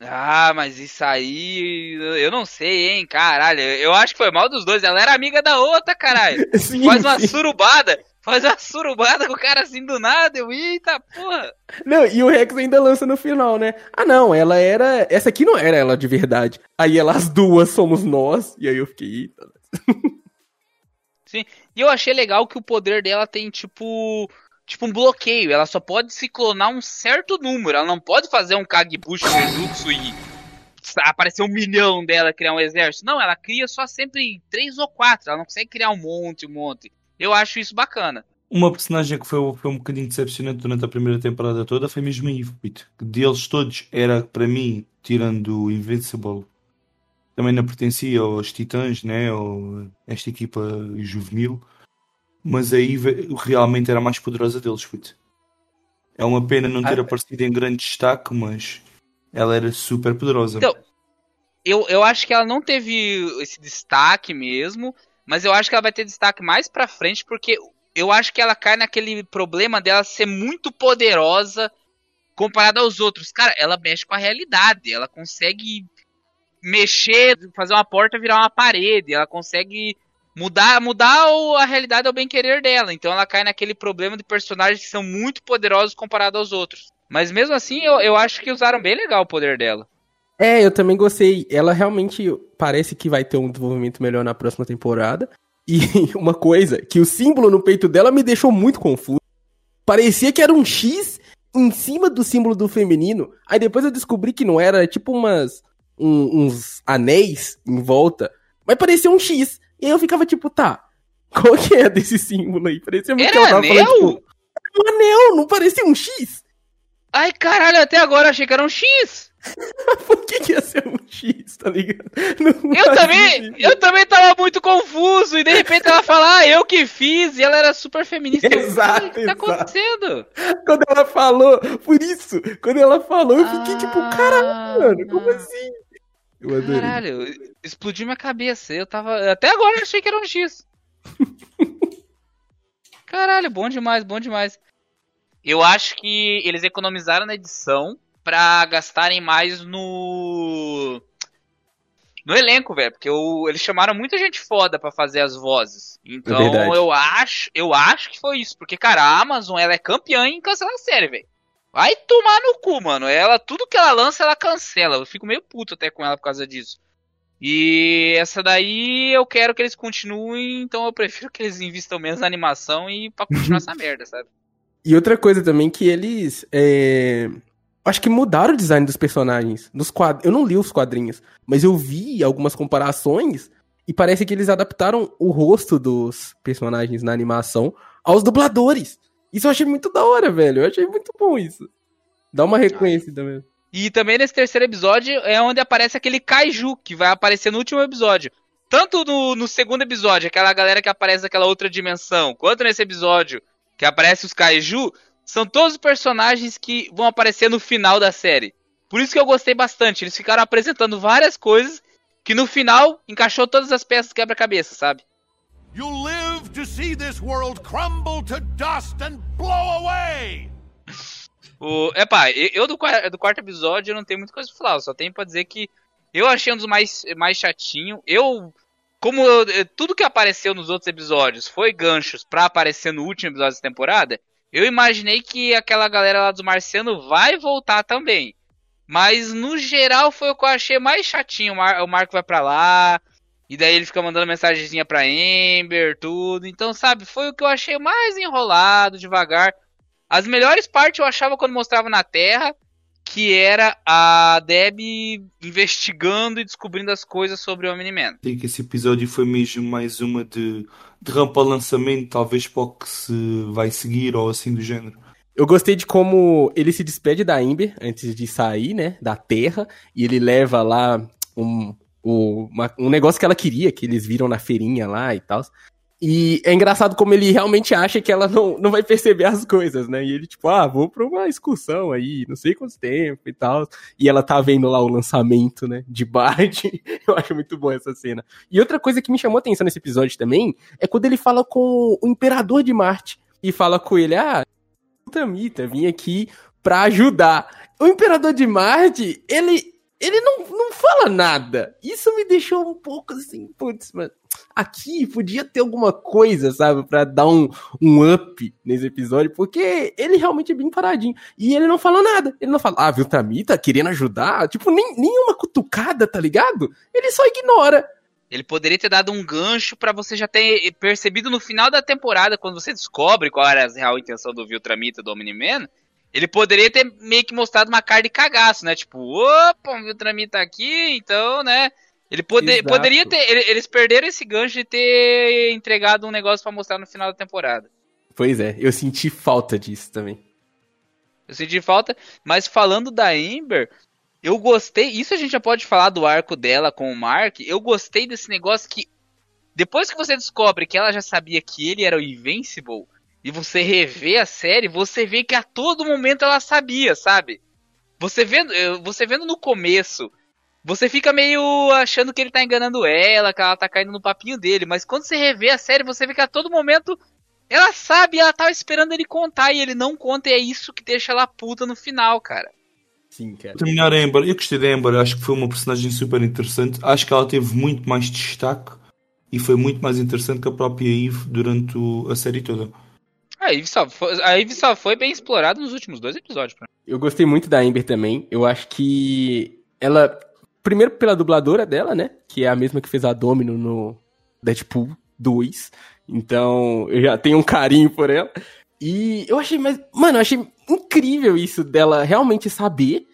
[SPEAKER 1] Ah, mas isso aí. Eu não sei, hein, caralho. Eu acho que foi mal dos dois. Ela era amiga da outra, caralho.
[SPEAKER 3] Sim,
[SPEAKER 1] Faz uma
[SPEAKER 3] sim.
[SPEAKER 1] surubada. Faz uma surubada com o cara assim do nada. Eu, eita porra.
[SPEAKER 3] Não, e o Rex ainda lança no final, né? Ah, não, ela era. Essa aqui não era ela de verdade. Aí ela, as duas somos nós. E aí eu fiquei, eita.
[SPEAKER 1] Sim. E eu achei legal que o poder dela tem tipo. Tipo um bloqueio. Ela só pode se clonar um certo número. Ela não pode fazer um Kagebushi Jujutsu e aparecer um milhão dela criar um exército. Não, ela cria só sempre três ou quatro. Ela não consegue criar um monte, um monte. Eu acho isso bacana.
[SPEAKER 2] Uma personagem que foi, foi um bocadinho decepcionante durante a primeira temporada toda foi mesmo a Eve. Que deles todos era, para mim, tirando o Invincible, também não pertencia aos Titãs, né? Ou esta equipa juvenil. Mas a Eve realmente era a mais poderosa deles, puto. É uma pena não ter
[SPEAKER 1] Ah,
[SPEAKER 2] aparecido em grande destaque, mas ela era super poderosa.
[SPEAKER 1] Então, Eu, eu acho que ela não teve esse destaque mesmo, mas eu acho que ela vai ter destaque mais pra frente, porque eu acho que ela cai naquele problema dela ser muito poderosa comparada aos outros. Cara, ela mexe com a realidade, ela consegue mexer, fazer uma porta virar uma parede, ela consegue mudar, mudar a realidade ao bem querer dela. Então ela cai naquele problema de personagens que são muito poderosos comparado aos outros. Mas mesmo assim, eu, eu acho que usaram bem legal o poder dela.
[SPEAKER 3] É, eu também gostei. Ela realmente parece que vai ter um desenvolvimento melhor na próxima temporada. E uma coisa, que o símbolo no peito dela me deixou muito confuso. Parecia que era um X em cima do símbolo do feminino. Aí depois eu descobri que não era, era tipo umas um- uns anéis em volta. Mas parecia um X. E aí eu ficava tipo, tá, qual que é desse símbolo aí? Parecia muito que ela
[SPEAKER 1] Era
[SPEAKER 3] tava
[SPEAKER 1] anel?
[SPEAKER 3] falando, tipo, um anel, não parecia um X?
[SPEAKER 1] Ai, caralho, até agora achei que era um X.
[SPEAKER 3] Por que, que ia ser um X, tá ligado? Não
[SPEAKER 1] Eu também,
[SPEAKER 3] sentido.
[SPEAKER 1] eu também tava muito confuso. E de repente ela fala, ah, eu que fiz. E ela era super feminista. Eu,
[SPEAKER 3] Exato,
[SPEAKER 1] "O que tá
[SPEAKER 3] exato.
[SPEAKER 1] acontecendo?
[SPEAKER 3] Quando ela falou, por isso, quando ela falou, eu fiquei tipo, caralho,
[SPEAKER 1] Ah,
[SPEAKER 3] mano, como assim? Eu adorei.
[SPEAKER 1] Caralho, explodiu minha cabeça. Eu tava. Até agora eu achei que era um X. Caralho, bom demais, bom demais. Eu acho que eles economizaram na edição pra gastarem mais no. No elenco, velho. Porque o- eles chamaram muita gente foda pra fazer as vozes. Então
[SPEAKER 3] verdade.
[SPEAKER 1] eu acho, eu acho que foi isso. Porque, cara, a Amazon ela é campeã em cancelar a série, velho. Vai tomar no cu, mano. Ela, tudo que ela lança, ela cancela. Eu fico meio puto até com ela por causa disso. E essa daí eu quero que eles continuem, então eu prefiro que eles investam menos na animação e pra continuar essa merda, sabe?
[SPEAKER 3] E outra coisa também que eles. É... Acho que mudaram o design dos personagens. Dos quad... Eu não li os quadrinhos, mas eu vi algumas comparações e parece que eles adaptaram o rosto dos personagens na animação aos dubladores. Isso eu achei muito da hora, velho. Eu achei muito bom isso. Dá uma reconhecida mesmo.
[SPEAKER 1] E também nesse terceiro episódio é onde aparece aquele Kaiju, que vai aparecer no último episódio. Tanto no, no segundo episódio, aquela galera que aparece naquela outra dimensão, quanto nesse episódio que aparece os Kaiju, são todos os personagens que vão aparecer no final da série. Por isso que eu gostei bastante. Eles ficaram apresentando várias coisas que no final encaixou todas as peças quebra-cabeça, sabe?
[SPEAKER 5] You'll live to see this world crumble to dust and blow away!
[SPEAKER 1] O, epá, eu eu do, do quarto episódio eu não tenho muita coisa pra falar, só tenho pra dizer que eu achei um dos mais, mais chatinho. Eu, como eu- tudo que apareceu nos outros episódios foi ganchos pra aparecer no último episódio dessa temporada, eu imaginei que aquela galera lá do Marciano vai voltar também. Mas no geral foi o que eu achei mais chatinho. O, Mar- o Marco vai pra lá, e daí ele fica mandando mensagenzinha pra Amber, tudo. Então, sabe, foi o que eu achei mais enrolado, devagar. As melhores partes eu achava quando mostrava na Terra, que era a Deb investigando e descobrindo as coisas sobre o Omni-Man.
[SPEAKER 2] Sei que esse episódio foi mesmo mais uma de, de rampa ao lançamento, talvez para o que se vai seguir ou assim do género.
[SPEAKER 3] Eu gostei de como ele se despede da Amber antes de sair, né, da Terra, e ele leva lá um, o- uma- um negócio que ela queria, que eles viram na feirinha lá e tal. E é engraçado como ele realmente acha que ela não, não vai perceber as coisas, né? E ele, tipo, ah, vou pra uma excursão aí, não sei quanto tempo e tal. E ela tá vendo lá o lançamento, né, de Bard. Eu acho muito bom essa cena. E outra coisa que me chamou a atenção nesse episódio também é quando ele fala com o Imperador de Marte. E fala com ele, ah, Tamita, vim aqui pra ajudar. O Imperador de Marte, ele ele não, não fala nada. Isso me deixou um pouco assim, putz, mano. Aqui podia ter alguma coisa, sabe, Pra dar um, um up nesse episódio, porque ele realmente é bem paradinho. E ele não fala nada. Ele não fala, ah, viu, Tamita querendo ajudar? Tipo, nem, nenhuma cutucada, tá ligado? Ele só ignora.
[SPEAKER 1] Ele poderia ter dado um gancho pra você já ter percebido no final da temporada, quando você descobre qual era a real intenção do Viltramita do Omni-Man. Ele poderia ter meio que mostrado uma cara de cagaço, né? Tipo, opa, o Viltramita tá aqui, então, né? Ele pode,
[SPEAKER 3] Exato.
[SPEAKER 1] poderia ter. ele- Eles perderam esse gancho de ter entregado um negócio pra mostrar no final da temporada.
[SPEAKER 3] Pois é, eu senti falta disso também.
[SPEAKER 1] Eu senti falta, mas falando da Amber, eu gostei. Isso a gente já pode falar do arco dela com o Mark. Eu gostei desse negócio que depois que você descobre que ela já sabia que ele era o Invincible e você revê a série, você vê que a todo momento ela sabia, sabe? Você vendo, eh, você vendo no começo, você fica meio achando que ele tá enganando ela, que ela tá caindo no papinho dele, mas quando você revê a série, você vê que a todo momento ela sabe, ela tava esperando ele contar e ele não conta, e é isso que deixa ela puta no final, cara.
[SPEAKER 3] Sim, cara.
[SPEAKER 2] Terminar a Amber, eu gostei da Amber, acho que foi uma personagem super interessante. Acho que ela teve muito mais destaque e foi muito mais interessante que a própria Eve durante a série toda.
[SPEAKER 1] A Eve só foi, a Eve só foi bem explorada nos últimos dois episódios.
[SPEAKER 3] Eu gostei muito da Amber também. Eu acho que ela. Primeiro pela dubladora dela, né? Que é a mesma que fez a Domino no Deadpool 2. Então, eu já tenho um carinho por ela. E eu achei, mas, mano, eu achei incrível isso dela realmente saber.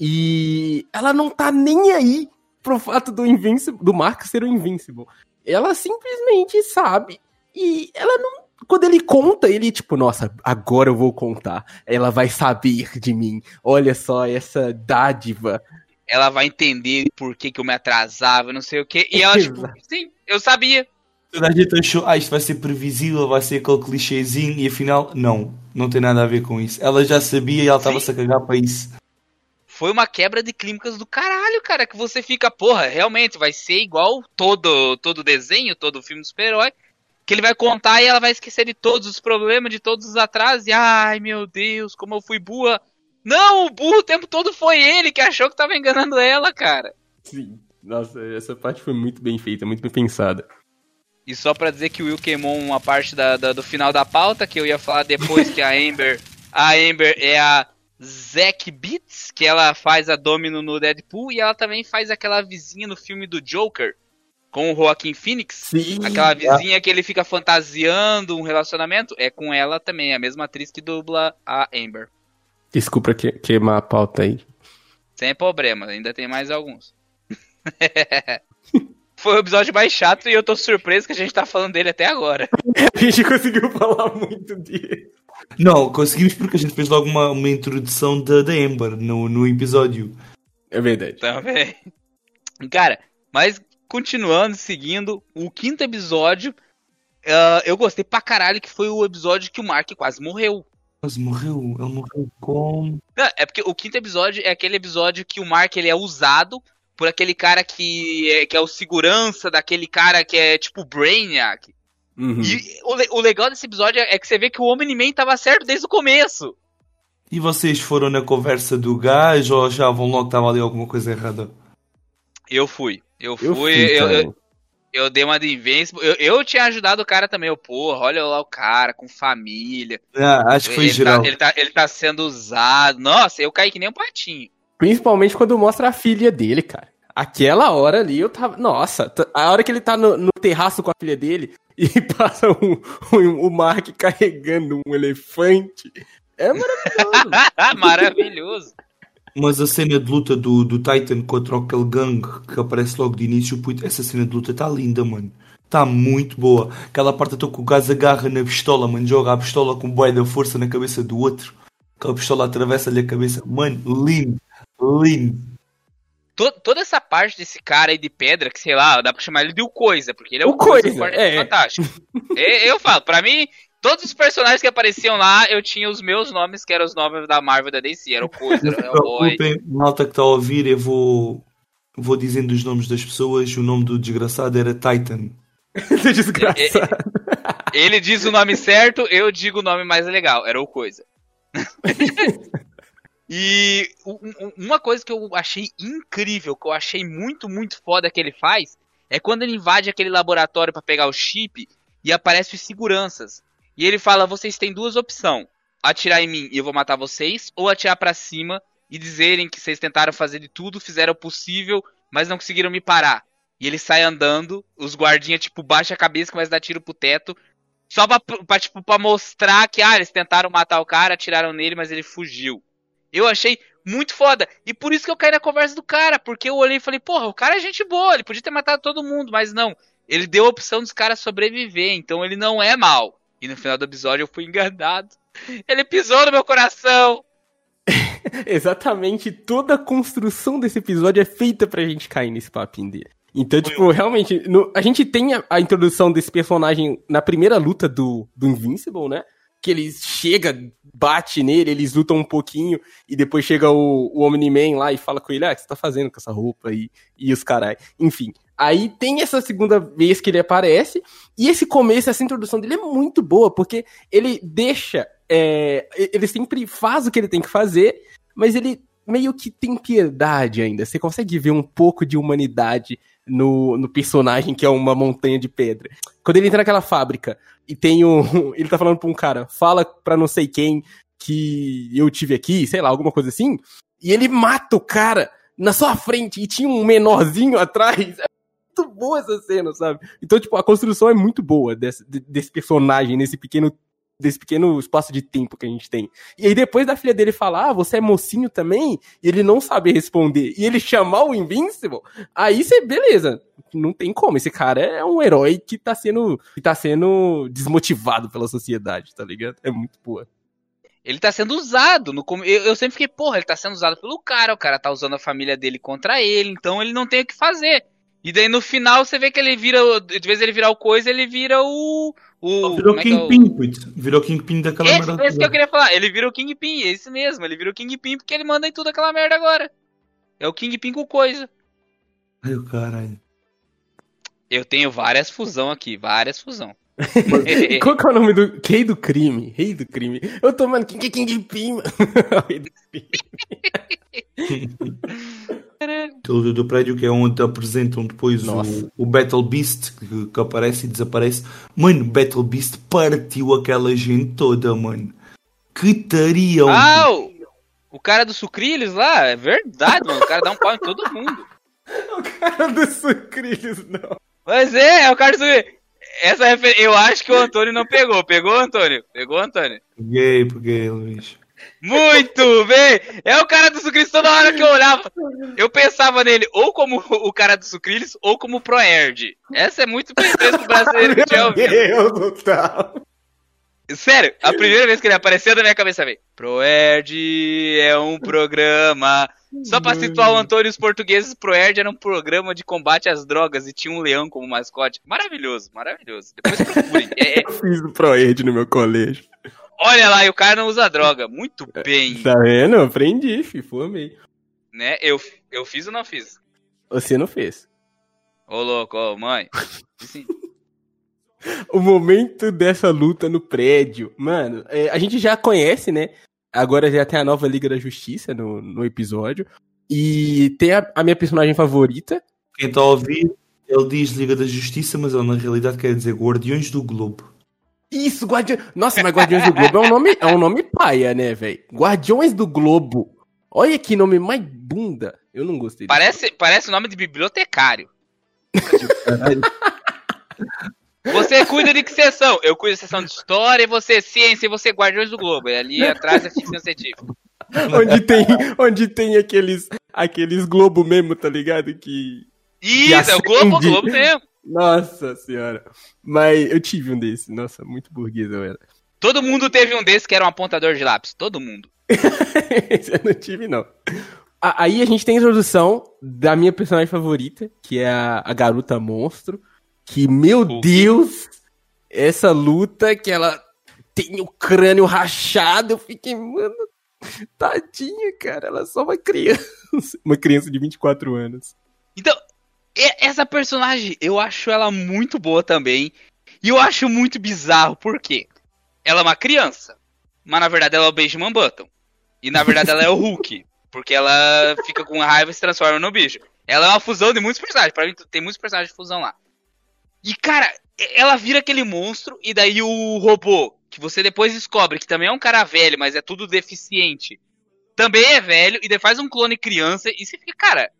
[SPEAKER 3] E ela não tá nem aí pro fato do Invincible, do Mark ser o Invincible. Ela simplesmente sabe. E ela não. Quando ele conta, ele, tipo, nossa, agora eu vou contar. Ela vai saber de mim. Olha só essa dádiva.
[SPEAKER 1] Ela vai entender por que, que eu me atrasava, não sei o que. E ela, tipo, sim, eu sabia.
[SPEAKER 2] Toda a gente achou, ah, isto vai ser previsível, vai ser aquele clichêzinho, e afinal, não, não tem nada a ver com isso. Ela já sabia e ela estava-se a cagar para isso.
[SPEAKER 1] Foi uma quebra de clínicas do caralho, cara. Que você fica, porra, realmente vai ser igual todo todo desenho, todo filme do super-herói. Que ele vai contar e ela vai esquecer de todos os problemas, de todos os atrasos. E ai meu Deus, como eu fui burra. Não, o burro o tempo todo foi ele que achou que tava enganando ela, cara.
[SPEAKER 3] Sim. Nossa, essa parte foi muito bem feita, muito bem pensada.
[SPEAKER 1] E só pra dizer que o Will queimou uma parte da, da- do final da pauta, que eu ia falar depois que a Amber. A Amber é a Zack Beats, que ela faz a Domino no Deadpool, e ela também faz aquela vizinha no filme do Joker, com o Joaquin Phoenix.
[SPEAKER 3] Sim.
[SPEAKER 1] Aquela vizinha que ele fica fantasiando um relacionamento, é com ela também, a mesma atriz que dubla a Amber.
[SPEAKER 3] Desculpa que, queimar a pauta aí.
[SPEAKER 1] Sem problema, ainda tem mais alguns. Foi o episódio mais chato e eu tô surpreso que a gente tá falando dele até agora.
[SPEAKER 3] A gente conseguiu falar muito disso.
[SPEAKER 2] Não, conseguimos porque a gente fez logo uma, uma introdução da, da Amber no, no episódio.
[SPEAKER 3] É verdade.
[SPEAKER 1] Também. Cara, mas continuando, seguindo, o quinto episódio, ah, eu gostei pra caralho que foi o episódio que o Mark quase morreu.
[SPEAKER 2] Mas morreu, ele morreu como?
[SPEAKER 1] Não, é porque o quinto episódio é aquele episódio que o Mark ele é usado por aquele cara que é, que é o segurança daquele cara que é tipo Brainiac.
[SPEAKER 3] Uhum.
[SPEAKER 1] E o, o legal desse episódio é que você vê que o Omni-Man tava certo desde o começo.
[SPEAKER 2] E vocês foram na conversa do gajo ou achavam logo que estava ali alguma coisa errada?
[SPEAKER 1] Eu fui. Eu fui,
[SPEAKER 3] Eu
[SPEAKER 1] eu,
[SPEAKER 3] fui,
[SPEAKER 1] eu,
[SPEAKER 3] também.
[SPEAKER 1] eu dei uma de Invincible. Eu, eu tinha ajudado o cara também, eu, porra, olha lá o cara com família.
[SPEAKER 2] Ah, acho que foi
[SPEAKER 1] ele,
[SPEAKER 2] geral.
[SPEAKER 1] Tá, ele, tá, ele tá sendo usado. Nossa, eu caí que nem um patinho.
[SPEAKER 3] Principalmente quando mostra a filha dele, cara. Aquela hora ali eu tava. Nossa, a hora que ele tá no, no terraço com a filha dele e passa um, um- o Mark carregando um elefante. É maravilhoso.
[SPEAKER 1] Maravilhoso.
[SPEAKER 2] Mas a cena de luta do, do Titan contra aquele gangue que aparece logo de início, puto, essa cena de luta está linda, mano. Está muito boa. Aquela parte até que o gajo agarra na pistola, mano, joga a pistola com boia da força na cabeça do outro. Aquela pistola atravessa-lhe a cabeça. Mano, lindo. Lindo.
[SPEAKER 1] To- toda essa parte desse cara aí de pedra, que sei lá, dá pra chamar ele de o Coisa, porque ele é o,
[SPEAKER 3] O Coisa,
[SPEAKER 1] Quarteto
[SPEAKER 3] é.
[SPEAKER 1] Fantástico. E- eu falo, pra mim, todos os personagens que apareciam lá, eu tinha os meus nomes, que eram os nomes da Marvel e da DC. Era o Coisa, era o
[SPEAKER 2] preocupem, malta que está a ouvir, eu vou, vou dizendo os nomes das pessoas. O nome do desgraçado era Titan.
[SPEAKER 3] Desgraçado.
[SPEAKER 1] Ele diz o nome certo, eu digo o nome mais legal. Era o Coisa. e uma coisa que eu achei incrível, que eu achei muito, muito foda que ele faz, é quando ele invade aquele laboratório pra pegar o chip e aparece os seguranças. E ele fala: vocês têm duas opções: atirar em mim e eu vou matar vocês, ou atirar pra cima e dizerem que vocês tentaram fazer de tudo, fizeram o possível, mas não conseguiram me parar. E ele sai andando, os guardinhas, tipo, baixa a cabeça, começa a dar tiro pro teto. Só pra, pra, tipo, pra mostrar que, ah, eles tentaram matar o cara, atiraram nele, mas ele fugiu. Eu achei muito foda. E por isso que eu caí na conversa do cara, porque eu olhei e falei, porra, o cara é gente boa, ele podia ter matado todo mundo, mas não. Ele deu a opção dos caras sobreviver, então ele não é mal. E no final do episódio eu fui enganado. Ele pisou no meu coração.
[SPEAKER 3] Exatamente toda a construção desse episódio é feita pra gente cair nesse papinho dele. Então, tipo, realmente, no- a gente tem a, a introdução desse personagem na primeira luta do, do Invincible, né? Que ele chega, bate nele, eles lutam um pouquinho, e depois chega o, o Omni-Man lá e fala com ele, ah, o que você tá fazendo com essa roupa aí? E os carai. Enfim. Aí tem essa segunda vez que ele aparece, e esse começo, essa introdução dele é muito boa, porque ele deixa. é, ele sempre faz o que ele tem que fazer, mas ele meio que tem piedade ainda. Você consegue ver um pouco de humanidade no, no personagem que é uma montanha de pedra. Quando ele entra naquela fábrica e tem um. Ele tá falando pra um cara, fala pra não sei quem que eu tive aqui, sei lá, alguma coisa assim. E ele mata o cara na sua frente e tinha um menorzinho atrás. Muito boa essa cena, sabe? Então, tipo, a construção é muito boa desse, de- desse personagem, nesse pequeno. Desse pequeno espaço de tempo que a gente tem. E aí, depois da filha dele falar, ah, você é mocinho também? E ele não saber responder, e ele chamar o Invincible, aí você, beleza. Não tem como. Esse cara é um herói que tá sendo, que tá sendo desmotivado pela sociedade, tá ligado? É muito boa.
[SPEAKER 1] Ele tá sendo usado. No, eu, eu sempre fiquei, porra, ele tá sendo usado pelo cara. O cara tá usando a família dele contra ele, então ele não tem o que fazer. E daí no final você vê que ele vira. o- De vez ele virar o coisa, ele vira o. o
[SPEAKER 2] Virou
[SPEAKER 1] como é que é o-
[SPEAKER 2] Kingpin. Virou Kingpin daquela
[SPEAKER 1] Esse,
[SPEAKER 2] merda.
[SPEAKER 1] esse que eu queria falar. Ele virou Kingpin, é esse mesmo. Ele virou Kingpin porque ele manda em tudo aquela merda agora. É o Kingpin com coisa.
[SPEAKER 2] Ai, o caralho.
[SPEAKER 1] Eu tenho várias fusão aqui, várias fusão.
[SPEAKER 3] Qual que é o nome do. Rei do crime? Rei do crime. Eu tô, mano, quem que é Kingpin, mano? Rei do crime.
[SPEAKER 2] Do, do prédio que é onde apresentam depois
[SPEAKER 3] Nossa.
[SPEAKER 2] o, o Battle Beast que, que aparece e desaparece. Mano, Battle Beast partiu aquela gente toda, mano. Que tariam.
[SPEAKER 1] Ah, o, O cara do Sucrilhos lá, é verdade, mano. O cara dá um pau em todo mundo.
[SPEAKER 3] O cara do Sucrilhos, não.
[SPEAKER 1] Mas é, é o cara do Sucrilhos. Essa refer... Eu acho que o Antônio não pegou. Pegou, Antônio? Pegou, Antônio?
[SPEAKER 2] Peguei, peguei, Luiz.
[SPEAKER 1] Muito bem! É o cara do Sucrilhos. Toda hora que eu olhava, eu pensava nele ou como o cara do Sucrilhos ou como o Proerd. Essa é muito perfeita pro brasileiro tinha
[SPEAKER 3] Meu. Deus do céu.
[SPEAKER 1] Sério, a primeira vez que ele apareceu na minha cabeça veio. Proerd é um programa. Só pra situar o Antônio e os portugueses, Proerd era um programa de combate às drogas e tinha um leão como mascote. Maravilhoso, maravilhoso. Depois procurem. É, é,
[SPEAKER 3] Eu fiz o Proed no meu colégio.
[SPEAKER 1] Olha lá, e o cara não usa droga. Muito bem,
[SPEAKER 3] Tá vendo? Aprendi, fi, formei.
[SPEAKER 1] né? Eu, eu fiz ou não fiz?
[SPEAKER 3] Você não fez.
[SPEAKER 1] Ô louco, ô mãe. Sim.
[SPEAKER 3] O momento dessa luta no prédio. Mano, é, a gente já conhece, né? Agora já tem a nova Liga da Justiça no, no episódio. E tem a, a minha personagem favorita.
[SPEAKER 2] Quem a ouvir, ele diz Liga da Justiça, mas ele na realidade quer dizer Guardiões do Globo.
[SPEAKER 3] Isso, Guardiões. Nossa, mas Guardiões do Globo é um nome, é um nome paia, né, velho? Guardiões do Globo. Olha que nome mais bunda. Eu não gostei.
[SPEAKER 1] Parece, parece o nome de bibliotecário. Você cuida de que sessão? Eu cuido da sessão de história, e você ciência, e você guardiões do Globo. E ali atrás é ficção científica.
[SPEAKER 3] onde tem, onde tem aqueles, aqueles Globo mesmo, tá ligado? Que.
[SPEAKER 1] Isso, é o Globo. Globo mesmo.
[SPEAKER 3] Nossa senhora. Mas eu tive um desse. Nossa, muito burguês eu era.
[SPEAKER 1] Todo mundo teve um desses que era um apontador de lápis. Todo mundo.
[SPEAKER 3] Esse eu não tive, não. Aí a gente tem a introdução da minha personagem favorita, que é a, a garota monstro. Que, meu. Deus, essa luta que ela tem o crânio rachado. Eu fiquei, mano, tadinha, cara. Ela é só uma criança. Uma criança de 24 anos.
[SPEAKER 1] Então, essa personagem, eu acho ela muito boa também. E eu acho muito bizarro, por quê? Ela é uma criança, mas na verdade ela é o Benjamin Button. E na verdade ela é o Hulk, porque ela fica com raiva e se transforma no bicho. Ela é uma fusão de muitos personagens, pra mim tem muitos personagens de fusão lá. E cara, ela vira aquele monstro, e daí o robô, que você depois descobre que também é um cara velho, mas é tudo deficiente, também é velho, e daí faz um clone criança, e você fica, cara,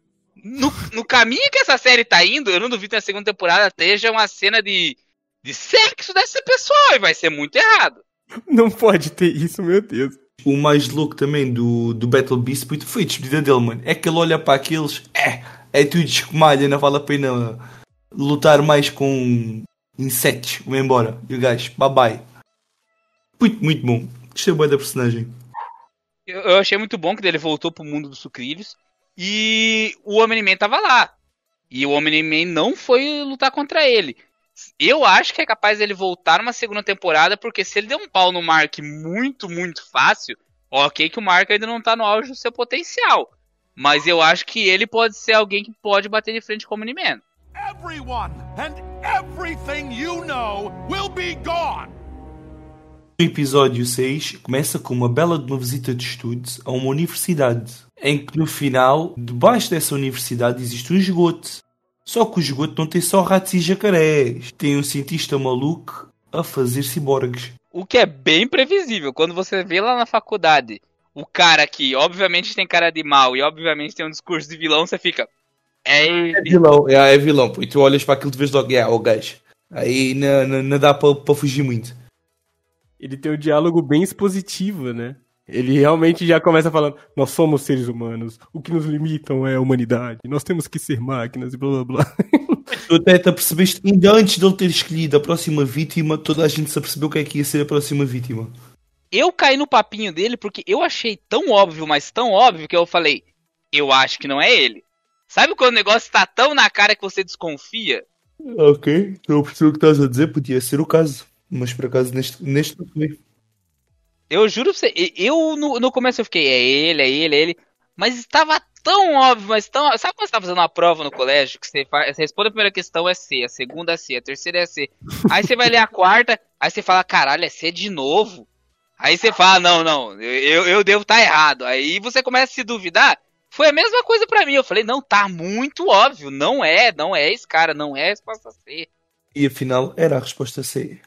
[SPEAKER 1] no, no caminho que essa série tá indo, eu não duvido que na segunda temporada esteja uma cena de, de sexo dessa pessoa, e vai ser muito errado.
[SPEAKER 3] Não pode ter isso, meu Deus.
[SPEAKER 2] O mais louco também do, do Battle Beast foi a despedida dele, mano. É que ele olha para aqueles, é, é tudo escumalha, não vale a pena lutar mais com insetos. Vou embora. E o gajo, bye bye. Muito, muito bom. Gostei bem da personagem.
[SPEAKER 1] Eu, eu achei muito bom que ele voltou pro mundo dos sucrilhos, e o Homem-Man tava lá. E o Homem-Man não foi lutar contra ele. Eu acho que é capaz dele voltar numa segunda temporada, porque se ele der um pau no Mark muito, muito fácil, ok que o Mark ainda não tá no auge do seu potencial. Mas eu acho que ele pode ser alguém que pode bater de frente com o Omni-Man.
[SPEAKER 5] Everyone and everything you know will be gone.
[SPEAKER 2] O episódio 6 começa com uma bela de uma visita de estudos a uma universidade, em que no final, debaixo dessa universidade existe um esgoto. Só que o esgoto não tem só ratos e jacarés, tem um cientista maluco a fazer ciborgues.
[SPEAKER 1] O que é bem previsível. Quando você vê lá na faculdade o cara que, obviamente, tem cara de mal e, obviamente, tem um discurso de vilão, você fica. É
[SPEAKER 2] É vilão, é, é vilão. E tu olhas para aquilo de vez logo, é, o gajo. Aí não, não, não dá para fugir muito.
[SPEAKER 3] Ele tem um diálogo bem expositivo, né? Ele realmente já começa falando: Nós somos seres humanos, o que nos limitam é a humanidade, nós temos que ser máquinas e blá blá blá.
[SPEAKER 2] Tu até te apercebeste, ainda antes dele ter escolhido a próxima vítima, toda a gente se apercebeu que é que ia ser a próxima vítima.
[SPEAKER 1] Eu caí no papinho dele porque eu achei tão óbvio, mas tão óbvio, que eu falei: Eu acho que não é ele. Sabe quando o negócio tá tão na cara que você desconfia?
[SPEAKER 2] Ok, eu percebo o que estás a dizer, podia ser o caso. Mas por acaso neste, neste não foi.
[SPEAKER 1] Eu juro pra você, eu no, no começo eu fiquei, é ele, é ele, é ele. Mas estava tão óbvio, mas tão. Sabe quando você tá fazendo uma prova no colégio? Que você, faz, você responde a primeira questão é C, a segunda é C, a terceira é C. Aí você vai ler a quarta, aí você fala, caralho, é C de novo. Aí você fala, não, não, eu, eu devo estar errado. Aí você começa a se duvidar. Foi a mesma coisa pra mim. Eu falei, não, tá muito óbvio. Não é, não é esse cara, não é a resposta C.
[SPEAKER 2] E afinal era a resposta C.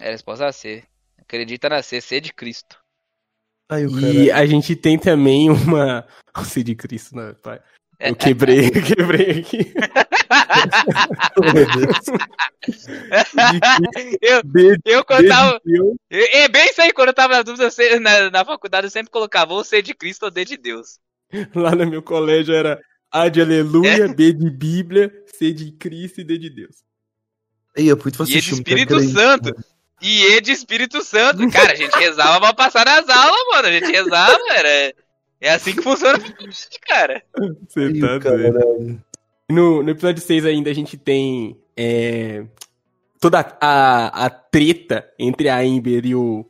[SPEAKER 1] É a resposta C. Acredita na C, C de Cristo.
[SPEAKER 2] Ai,
[SPEAKER 3] E a gente tem também uma. O Cid Cristo, né, pai? Eu quebrei, eu quebrei aqui.
[SPEAKER 1] eu,
[SPEAKER 3] De-
[SPEAKER 1] eu quando tava.
[SPEAKER 3] de.
[SPEAKER 1] É é bem isso aí, quando eu tava na dúvida, eu na, na faculdade eu sempre colocava ou C de Cristo ou D de Deus.
[SPEAKER 3] Lá no meu colégio era A de Aleluia, B de Bíblia, C de Cristo e D de Deus.
[SPEAKER 1] E é
[SPEAKER 2] vocês
[SPEAKER 1] de Espírito Santo.
[SPEAKER 2] Mano.
[SPEAKER 1] E E de Espírito Santo. Cara, a gente rezava pra passar nas aulas, mano. A gente rezava, era. É assim que funciona faculdade, cara.
[SPEAKER 3] Você tá doido.
[SPEAKER 2] caralho.
[SPEAKER 3] No, no episódio 6 ainda a gente tem é, toda a, a treta entre a Amber e o,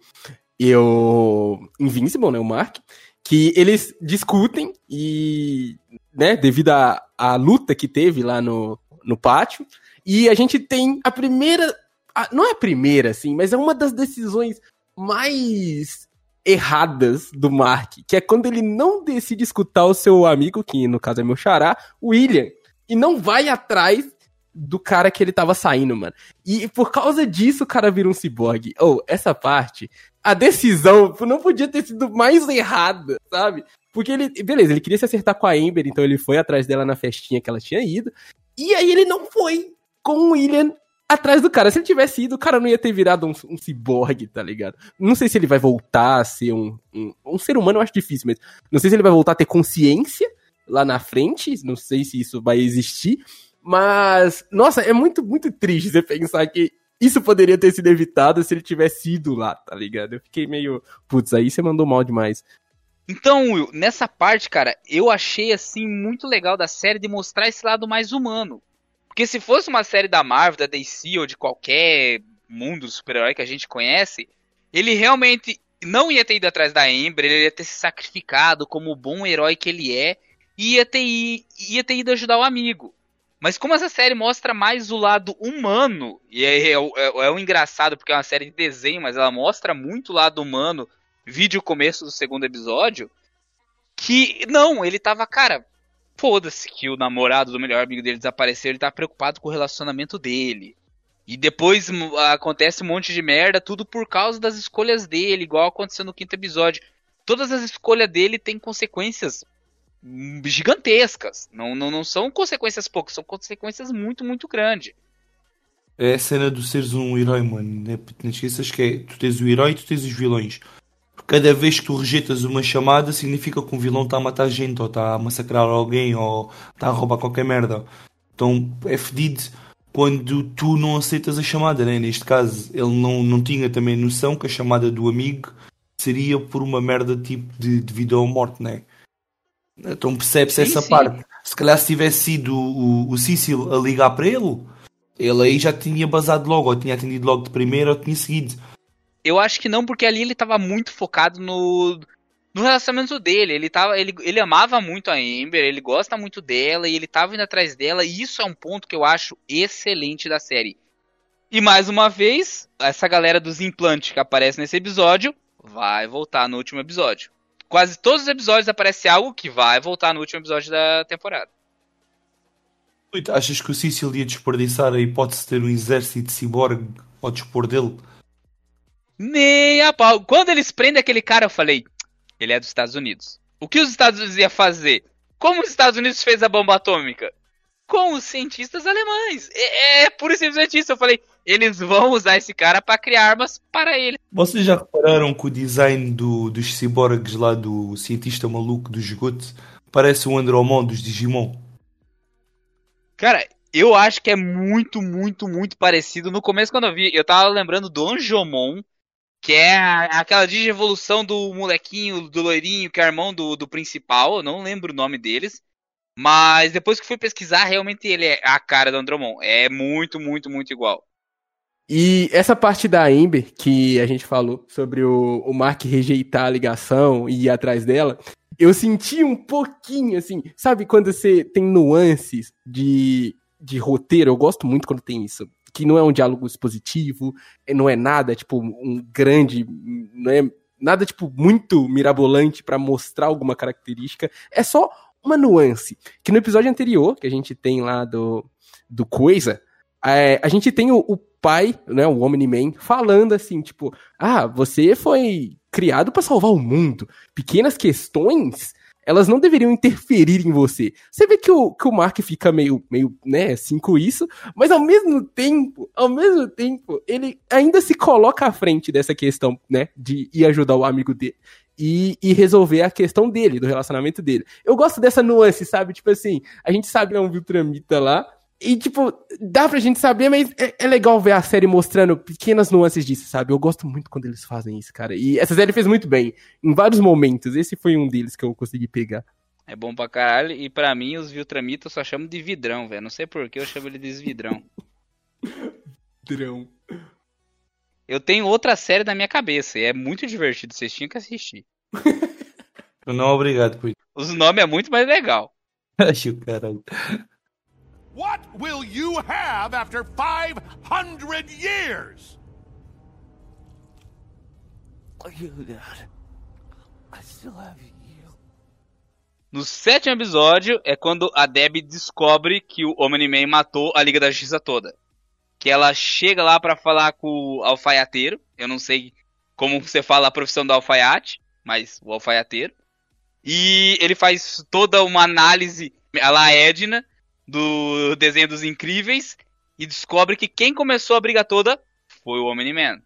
[SPEAKER 3] e o Invincible, né, o Mark, que eles discutem e, né, devido à à luta que teve lá no, no pátio, e a gente tem a primeira, a- não é a primeira, assim, mas é uma das decisões mais erradas do Mark, que é quando ele não decide escutar o seu amigo, que no caso é meu xará, William, e não vai atrás do cara que ele tava saindo, mano. E por causa disso o cara vira um ciborgue. Ou, essa parte, a decisão não podia ter sido mais errada, sabe? Porque ele, beleza, ele queria se acertar com a Amber, então ele foi atrás dela na festinha que ela tinha ido. E aí ele não foi com o William atrás do cara. Se ele tivesse ido, o cara não ia ter virado um, um ciborgue, tá ligado? Não sei se ele vai voltar a ser um, um, um ser humano, eu acho difícil, mas não sei se ele vai voltar a ter consciência lá na frente, não sei se isso vai existir, mas, nossa, é muito, muito triste você pensar que isso poderia ter sido evitado se ele tivesse ido lá, tá ligado? Eu fiquei meio, putz, aí você mandou mal demais.
[SPEAKER 1] Então, Will, nessa parte, cara, eu achei assim muito legal da série de mostrar esse lado mais humano. Porque se fosse uma série da Marvel, da DC ou de qualquer mundo super-herói que a gente conhece, ele realmente não ia ter ido atrás da Amber, ele ia ter se sacrificado como o bom herói que ele é e ia ter, ia ter ido ajudar o amigo. Mas como essa série mostra mais o lado humano, e é, é, é, é o engraçado porque é uma série de desenho, mas ela mostra muito o lado humano vídeo começo do segundo episódio, que não, ele tava, cara, foda-se que o namorado do melhor amigo dele desapareceu, ele tá preocupado com o relacionamento dele. E depois acontece um monte de merda, tudo por causa das escolhas dele, igual aconteceu no quinto episódio. Todas as escolhas dele têm consequências hum, gigantescas. Não, não, não são consequências poucas, são consequências muito, muito grandes.
[SPEAKER 2] É a cena do seres um herói, mano. Né? Não esqueças que é, tu tens o herói e tu tens os vilões. Cada vez que tu rejeitas uma chamada, significa que um vilão está a matar gente, ou está a massacrar alguém, ou está a roubar qualquer merda. Então é fedido quando tu não aceitas a chamada, né? Neste caso, ele não, não tinha também noção que a chamada do amigo seria por uma merda tipo de, de vida ou morte, né? Então percebe-se
[SPEAKER 1] Sim,
[SPEAKER 2] essa
[SPEAKER 1] sim.
[SPEAKER 2] parte. Se calhar se tivesse sido o, o Cecil a ligar para ele, ele aí já tinha basado logo, ou tinha atendido logo de primeira, ou tinha seguido.
[SPEAKER 1] Eu acho que não, porque ali ele tava muito focado no, no relacionamento dele. Ele, tava, ele, ele amava muito a Amber, ele gosta muito dela e ele tava indo atrás dela. E isso é um ponto que eu acho excelente da série. E mais uma vez, essa galera dos implantes que aparece nesse episódio vai voltar no último episódio. Quase todos os episódios aparece algo que vai voltar no último episódio da temporada.
[SPEAKER 2] Achas que o Cecil ia desperdiçar a hipótese de ter um exército de cyborg ao dispor dele?
[SPEAKER 1] Nem a pau. Quando eles prendem aquele cara, eu falei, ele é dos Estados Unidos. O que os Estados Unidos ia fazer? Como os Estados Unidos fez a bomba atômica? Com os cientistas alemães. É, é puro e simplesmente isso. Eu falei, eles vão usar esse cara pra criar armas para ele.
[SPEAKER 2] Vocês já repararam que o design do, dos ciborgues lá do cientista maluco do esgoto parece o Andromon dos Digimon?
[SPEAKER 1] Cara, eu acho que é muito, muito, muito parecido. No começo, quando eu vi, eu tava lembrando do Anjomon, que é aquela digievolução do molequinho, do loirinho, que é irmão do, do principal. Eu não lembro o nome deles. Mas depois que fui pesquisar, realmente ele é a cara do Andromon. É muito, muito, muito igual.
[SPEAKER 3] E essa parte da Amber, que a gente falou sobre o, o Mark rejeitar a ligação e ir atrás dela, eu senti um pouquinho, assim, sabe quando você tem nuances de, de roteiro? Eu gosto muito quando tem isso. Que não é um diálogo expositivo, não é nada, tipo, um grande. Não é nada, tipo, muito mirabolante pra mostrar alguma característica. É só uma nuance. Que no episódio anterior, que a gente tem lá do, do Coisa, é, a gente tem o, o pai, né, o Omni-Man, falando assim, tipo, ah, você foi criado pra salvar o mundo. Pequenas questões, elas não deveriam interferir em você. Você vê que o, que o Mark fica meio, meio, né, assim com isso, mas ao mesmo tempo, ao mesmo tempo, ele ainda se coloca à frente dessa questão, né, de ir ajudar o amigo dele. E, e resolver a questão dele, do relacionamento dele. Eu gosto dessa nuance, sabe? Tipo assim, a gente sabe que é um Viltramita lá, e, tipo, dá pra gente saber, mas é, é, legal ver a série mostrando pequenas nuances disso, sabe? Eu gosto muito quando eles fazem isso, cara. E essa série fez muito bem, em vários momentos. Esse foi um deles que eu consegui pegar.
[SPEAKER 1] É bom pra caralho. E pra mim, os Viltramitas eu só chamo de vidrão, velho. Não sei por que eu chamo ele de vidrão.
[SPEAKER 3] vidrão.
[SPEAKER 1] Eu tenho outra série na minha cabeça e é muito divertido. Vocês tinham que assistir.
[SPEAKER 2] Não, obrigado, Puito.
[SPEAKER 1] Os nomes é muito mais legal.
[SPEAKER 2] Acho caralho.
[SPEAKER 5] What will you have after 500 years?
[SPEAKER 6] You, Dad. I still have you.
[SPEAKER 1] No sétimo episódio é quando a Debbie descobre que o Omni-Man matou a Liga da Justiça toda. Que ela chega lá para falar com o alfaiateiro. Eu não sei como você fala a profissão do alfaiate, mas o alfaiateiro. E ele faz toda uma análise a la Edna do desenho dos incríveis e descobre que quem começou a briga toda foi o Omni-Man.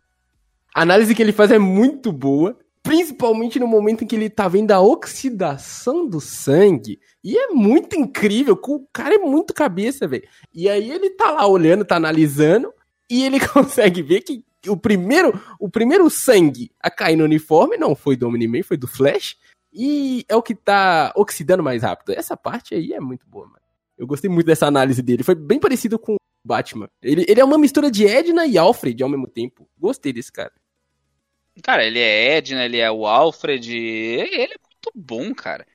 [SPEAKER 3] A análise que ele faz é muito boa, principalmente no momento em que ele tá vendo a oxidação do sangue. E é muito incrível, o cara é muito cabeça, velho. E aí ele tá lá olhando, tá analisando, e ele consegue ver que o primeiro, o primeiro sangue a cair no uniforme não foi do Omni-Man, foi do Flash. E é o que tá oxidando mais rápido. Essa parte aí é muito boa, mano. Eu gostei muito dessa análise dele. Foi bem parecido com o Batman. Ele, ele é uma mistura de Edna e Alfred ao mesmo tempo. Gostei desse cara.
[SPEAKER 1] Cara, ele é Edna, ele é o Alfred. Ele é muito bom, cara.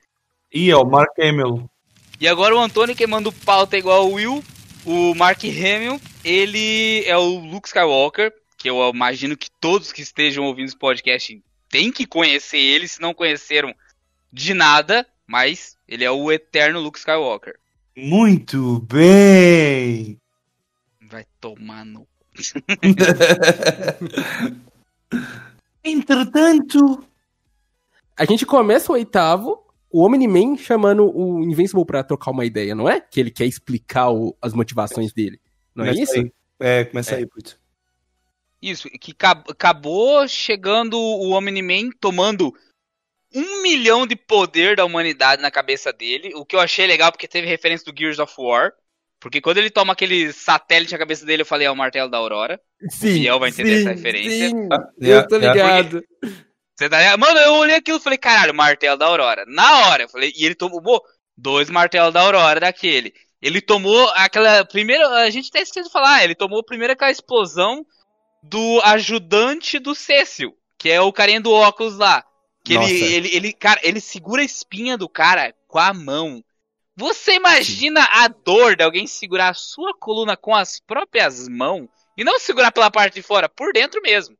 [SPEAKER 2] E é o Mark Hamill.
[SPEAKER 1] E agora o Antônio que manda o pauta igual o Will. O Mark Hamill, ele é o Luke Skywalker, que eu imagino que todos que estejam ouvindo esse podcast têm que conhecer ele, se não conheceram de nada, mas ele é o eterno Luke Skywalker.
[SPEAKER 2] Muito bem!
[SPEAKER 1] Vai tomar no.
[SPEAKER 2] Entretanto.
[SPEAKER 3] A gente começa o oitavo, o Omni-Man chamando o Invincible pra trocar uma ideia, não é? Que ele quer explicar o, as motivações dele. Não
[SPEAKER 2] começa
[SPEAKER 3] é isso?
[SPEAKER 2] Aí. É, começa é. aí, putz.
[SPEAKER 1] Isso, que acabou chegando o Omni-Man tomando um milhão de poder da humanidade na cabeça dele, o que eu achei legal porque teve referência do Gears of War. Porque quando ele toma aquele satélite na cabeça dele, eu falei, é o martelo da Aurora.
[SPEAKER 3] Sim.
[SPEAKER 1] O Biel vai entender
[SPEAKER 3] sim,
[SPEAKER 1] essa referência.
[SPEAKER 3] Sim, eu tô ligado.
[SPEAKER 1] Você tá ligado? Mano, eu olhei aquilo e falei, caralho, martelo da Aurora. Na hora, eu falei, e ele tomou dois martelos da Aurora daquele. Ele tomou aquela primeira. A gente até esqueceu de falar, ele tomou primeiro aquela explosão do ajudante do Cecil, que é o carinha do óculos lá. Que ele, ele, ele, cara, ele segura a espinha do cara com a mão. Você imagina a dor de alguém segurar a sua coluna com as próprias mãos e não segurar pela parte de fora, por dentro mesmo.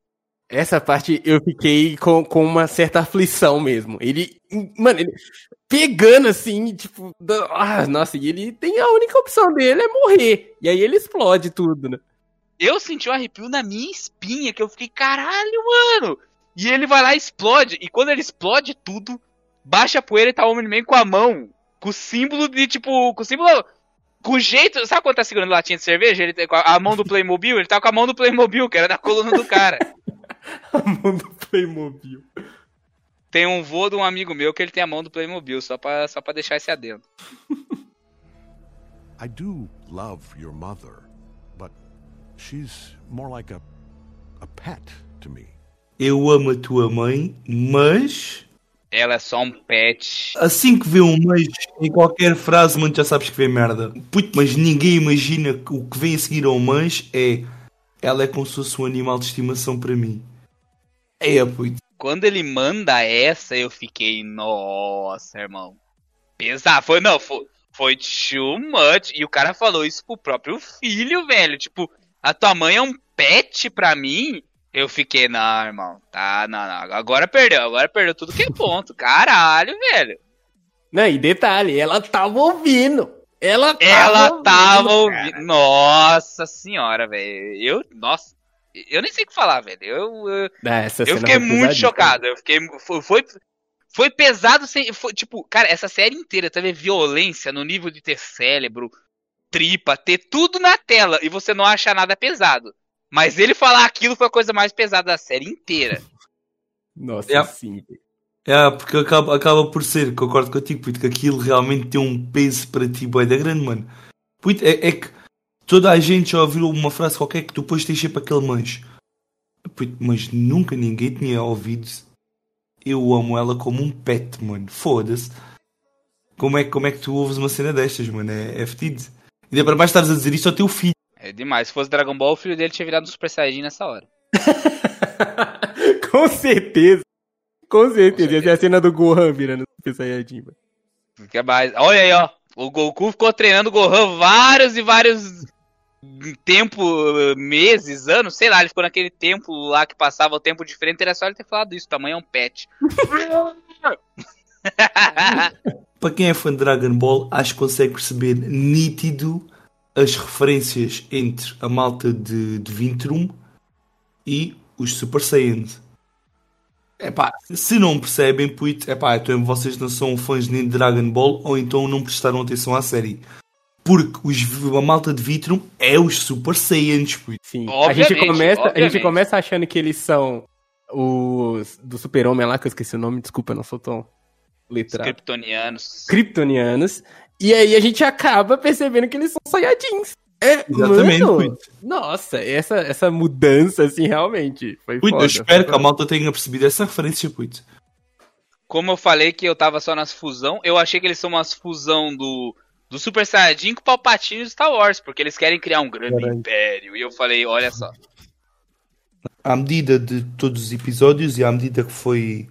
[SPEAKER 3] Essa parte eu fiquei com, com uma certa aflição mesmo. Ele, mano, ele pegando assim, tipo, ah, nossa, e ele tem a única opção dele é morrer. E aí ele explode tudo, né?
[SPEAKER 1] Eu senti um arrepio na minha espinha que eu fiquei, caralho, mano. E ele vai lá e explode. E quando ele explode tudo, baixa a poeira e tá o Omni-Man com a mão. Com o símbolo de, tipo, com o símbolo. Com o jeito. Sabe quando tá segurando latinha de cerveja? Ele tem com a mão do Playmobil? Ele tá com a mão do Playmobil, que era da coluna do cara.
[SPEAKER 3] a mão do Playmobil.
[SPEAKER 1] Tem um vô de um amigo meu que ele tem a mão do Playmobil, só pra, só pra deixar esse adendo.
[SPEAKER 5] I do love your mother, but she's more like a, a pet to me.
[SPEAKER 2] Eu amo a tua mãe, mas.
[SPEAKER 1] Ela é só um pet.
[SPEAKER 2] Assim que vê um mas em qualquer frase, mano, já sabes que vê merda. Puto, mas ninguém imagina que o que vem a seguir ao mas é. Ela é como se fosse um animal de estimação para mim. É, puto.
[SPEAKER 1] Quando ele manda essa, eu fiquei, nossa, irmão. Pesar. Foi, não, foi, foi too much. E o cara falou isso pro próprio filho, velho. Tipo, a tua mãe é um pet pra mim? Eu fiquei, não, irmão, tá, não, não, agora perdeu, agora perdeu tudo que é ponto, caralho, velho.
[SPEAKER 3] Não, e detalhe, ela tava ouvindo. Ela tava
[SPEAKER 1] ela
[SPEAKER 3] ouvindo,
[SPEAKER 1] tava ouvindo. Nossa senhora, velho. Eu, nossa. Eu nem sei o que falar, velho. Eu, eu,
[SPEAKER 3] essa
[SPEAKER 1] eu fiquei muito chocado. Eu fiquei. Foi, foi, foi pesado sem. Foi, tipo, cara, essa série inteira teve violência no nível de ter cérebro, tripa, ter tudo na tela e você não achar nada pesado. Mas ele falar aquilo foi a coisa mais pesada da série inteira.
[SPEAKER 3] Nossa,
[SPEAKER 2] É.
[SPEAKER 3] sim.
[SPEAKER 2] É, porque acaba, acaba por ser, concordo contigo, puto, que aquilo realmente tem um peso para ti, boy, da grande, mano. Puto, é, é que toda a gente já ouviu uma frase qualquer que tu depois tens sempre aquele mas. Puto, mas nunca ninguém tinha ouvido eu amo ela como um pet, mano. Foda-se. Como é, como é que tu ouves uma cena destas, mano? É, é fedido. E daí para mais estares a dizer isto ao teu filho.
[SPEAKER 1] É demais. Se fosse Dragon Ball, o filho dele tinha virado um Super Saiyajin nessa hora.
[SPEAKER 3] Com certeza. Com certeza. Essa é a cena do Gohan virando Super Saiyajin, mano.
[SPEAKER 1] Fica mais. Olha aí, ó. O Goku ficou treinando o Gohan vários e vários tempo, meses, anos, sei lá, ele ficou naquele tempo lá que passava o tempo diferente, era só ele ter falado isso, tamanho é um pet.
[SPEAKER 2] Para quem é fã de Dragon Ball, acho que consegue perceber nítido as referências entre a malta de, de Vintrum e os Super Saiyans. Epá, se não percebem, puto, epá, então vocês não são fãs nem de Dragon Ball ou então não prestaram atenção à série. Porque os, a malta de Vitrum é os Super Saiyans, puto.
[SPEAKER 3] Sim. a, gente começa, a gente começa achando que eles são os do Super-Homem lá, que eu esqueci o nome, desculpa, não sou tão
[SPEAKER 1] Os
[SPEAKER 3] letrado.
[SPEAKER 1] kryptonianos.
[SPEAKER 3] Kryptonianos. E aí a gente acaba percebendo que eles são Saiyajins. É,
[SPEAKER 2] Exatamente,
[SPEAKER 3] mano. Nossa, essa, essa mudança, assim, realmente foi
[SPEAKER 2] Puto,
[SPEAKER 3] foda.
[SPEAKER 2] eu espero que a malta tenha percebido essa referência, puto.
[SPEAKER 1] Como eu falei que eu tava só nas fusão, eu achei que eles são umas fusão do, do Super Saiyajin com o Palpatine do Star Wars, porque eles querem criar um grande
[SPEAKER 3] Verdade.
[SPEAKER 1] império. E eu falei, olha só.
[SPEAKER 2] à medida de todos os episódios e à medida que foi,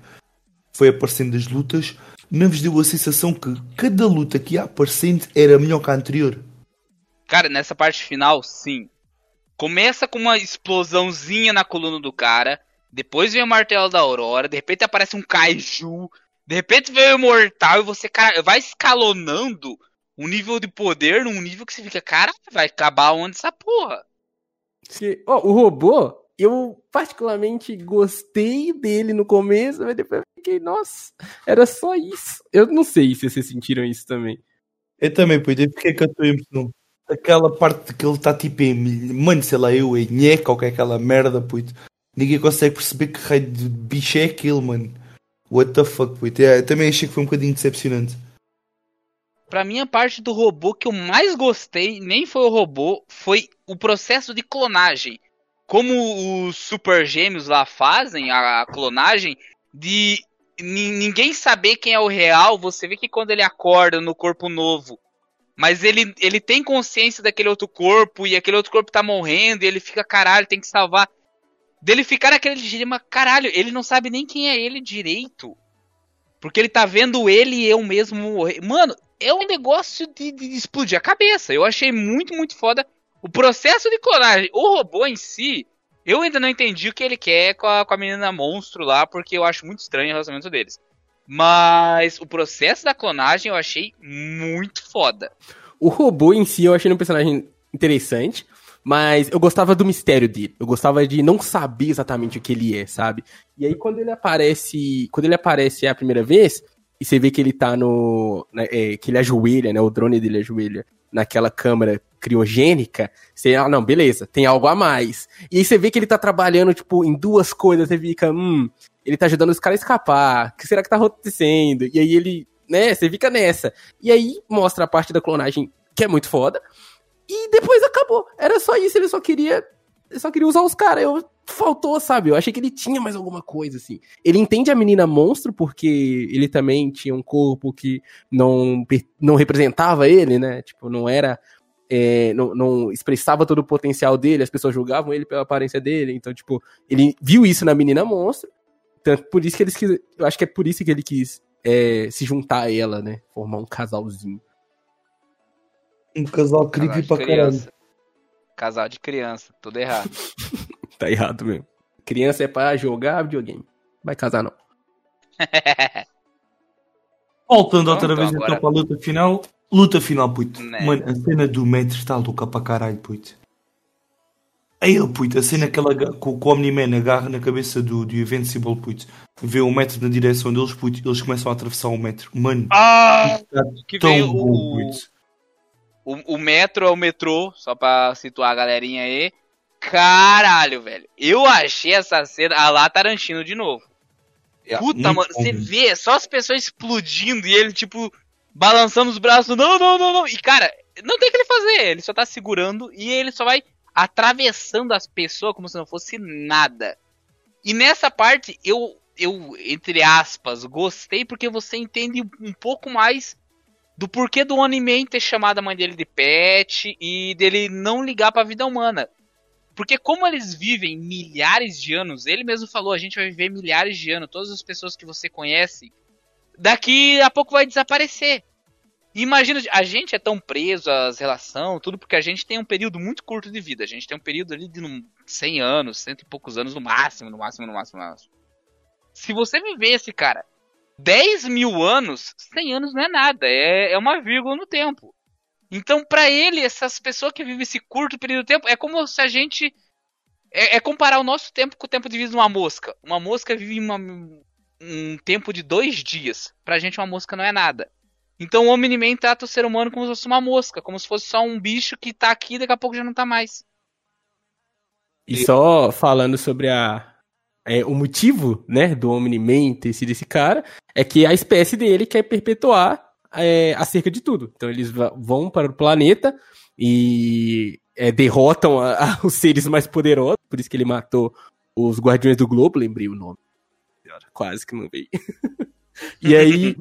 [SPEAKER 2] foi aparecendo as lutas, não vos deu a sensação que cada luta que ia aparecendo era melhor que a anterior.
[SPEAKER 1] Cara, nessa parte final, sim. Começa com uma explosãozinha na coluna do cara. Depois vem o martelo da Aurora. De repente aparece um kaiju. De repente vem o Imortal. E você, cara, vai escalonando o nível de poder num nível que você fica, cara, vai acabar onde essa porra?
[SPEAKER 3] Que- ó, o robô, eu particularmente gostei dele no começo, mas depois fiquei, nossa, era só isso. Eu não sei se vocês sentiram isso também.
[SPEAKER 2] Eu também, puto, eu fiquei com a. Aquela parte que ele está tipo em. Mano, sei lá, eu, em nheca ou que é aquela merda, puto. Ninguém consegue perceber que raio de bicho é aquele, mano. What the fuck, puto. É, também achei que foi um bocadinho decepcionante.
[SPEAKER 1] Pra mim, a parte do robô que eu mais gostei, nem foi o robô, foi o processo de clonagem. Como os super gêmeos lá fazem a, clonagem, de ninguém saber quem é o real, você vê que quando ele acorda no corpo novo, mas ele, ele tem consciência daquele outro corpo, e aquele outro corpo tá morrendo, e ele fica, caralho, tem que salvar. Dele ficar naquele dilema, caralho, ele não sabe nem quem é ele direito. Porque ele tá vendo ele e eu mesmo morrer. Mano, é um negócio de, de explodir a cabeça. Eu achei muito, muito foda o processo de clonagem. O robô em si, eu ainda não entendi o que ele quer com a, com a menina monstro lá, porque eu acho muito estranho o relacionamento deles. Mas o processo da clonagem eu achei muito foda.
[SPEAKER 3] O robô em si eu achei um personagem interessante, mas eu gostava do mistério dele. Eu gostava de não saber exatamente o que ele é, sabe? E aí quando ele aparece, quando ele aparece a primeira vez, e você vê que ele tá no, né, é, que ele ajoelha, né, o drone dele ajoelha naquela câmara criogênica, você, ah, não, beleza, tem algo a mais. E aí você vê que ele tá trabalhando, tipo, em duas coisas, você fica, hum, ele tá ajudando os caras a escapar, o que será que tá acontecendo? E aí ele, né, você fica nessa. E aí mostra a parte da clonagem que é muito foda. E depois acabou. Era só isso, ele só queria. Ele só queria usar os caras. Eu faltou, sabe? Eu achei que ele tinha mais alguma coisa, assim. Ele entende a menina monstro, porque ele também tinha um corpo que não, não representava ele, né? Tipo, não era. é, não, não expressava todo o potencial dele, as pessoas julgavam ele pela aparência dele. Então, tipo, ele viu isso na menina monstro. Tanto por isso que eles quis. Eu acho que é por isso que ele quis é, se juntar a ela, né? Formar um casalzinho.
[SPEAKER 2] Um casal
[SPEAKER 1] Casal
[SPEAKER 2] creepy para caralho.
[SPEAKER 1] criança. Casal de criança, tudo errado.
[SPEAKER 3] Tá errado mesmo. Criança é pra jogar videogame. Vai casar, não.
[SPEAKER 2] Voltando outra vez
[SPEAKER 1] agora-
[SPEAKER 2] então para a luta final. Luta final, puto.
[SPEAKER 1] Né.
[SPEAKER 2] Mano, a cena do metro está louca para caralho, puto. Aí, puto, a cena que, ela, que o que o Omni-Man agarra na cabeça do, do Invincible, puto, vê o metro na direção deles, puto, eles começam a atravessar o metro. Mano,
[SPEAKER 1] Ah!
[SPEAKER 2] tá
[SPEAKER 1] Que
[SPEAKER 2] tão bom,
[SPEAKER 1] o,
[SPEAKER 2] puto.
[SPEAKER 1] o, o metro é o metrô, só pra situar a galerinha aí. Caralho, velho. Eu achei essa cena. Ah lá, Tarantino de novo. Puta,
[SPEAKER 2] Muito
[SPEAKER 1] mano, você vê só as pessoas explodindo e ele, tipo, balançando os braços. Não, não, não, não. E, cara, não tem o que ele fazer. Ele só tá segurando e ele só vai atravessando as pessoas como se não fosse nada. E nessa parte, eu, eu entre aspas, gostei porque você entende um pouco mais do porquê do One-Man ter chamado a mãe dele de pet e dele não ligar pra vida humana. Porque como eles vivem milhares de anos, ele mesmo falou, a gente vai viver milhares de anos, todas as pessoas que você conhece, daqui a pouco vai desaparecer. Imagina, a gente é tão preso às relações, tudo porque a gente tem um período muito curto de vida. A gente tem um período ali de num- 100 anos, cento e poucos anos no máximo, no máximo, no máximo, no máximo. Se você vivesse, cara, 10 mil anos, 100 anos não é nada, é, é uma vírgula no tempo. Então, pra ele, essas pessoas que vivem esse curto período de tempo, é como se a gente. É, é comparar o nosso tempo com o tempo de vida de uma mosca. Uma mosca vive uma- um tempo de dois dias. Pra gente, uma mosca não é nada. Então, o Omni-Man trata o ser humano como se fosse uma mosca, como se fosse só um bicho que tá aqui e daqui a pouco já não tá mais.
[SPEAKER 3] E só falando sobre a, é, o motivo, né, do Omni-Man ter sido esse cara, é que a espécie dele quer perpetuar é, acerca de tudo. Então eles vão para o planeta e é, derrotam a- a- os seres mais poderosos, por isso que ele matou os Guardiões do Globo, lembrei o nome. Quase que não veio. e aí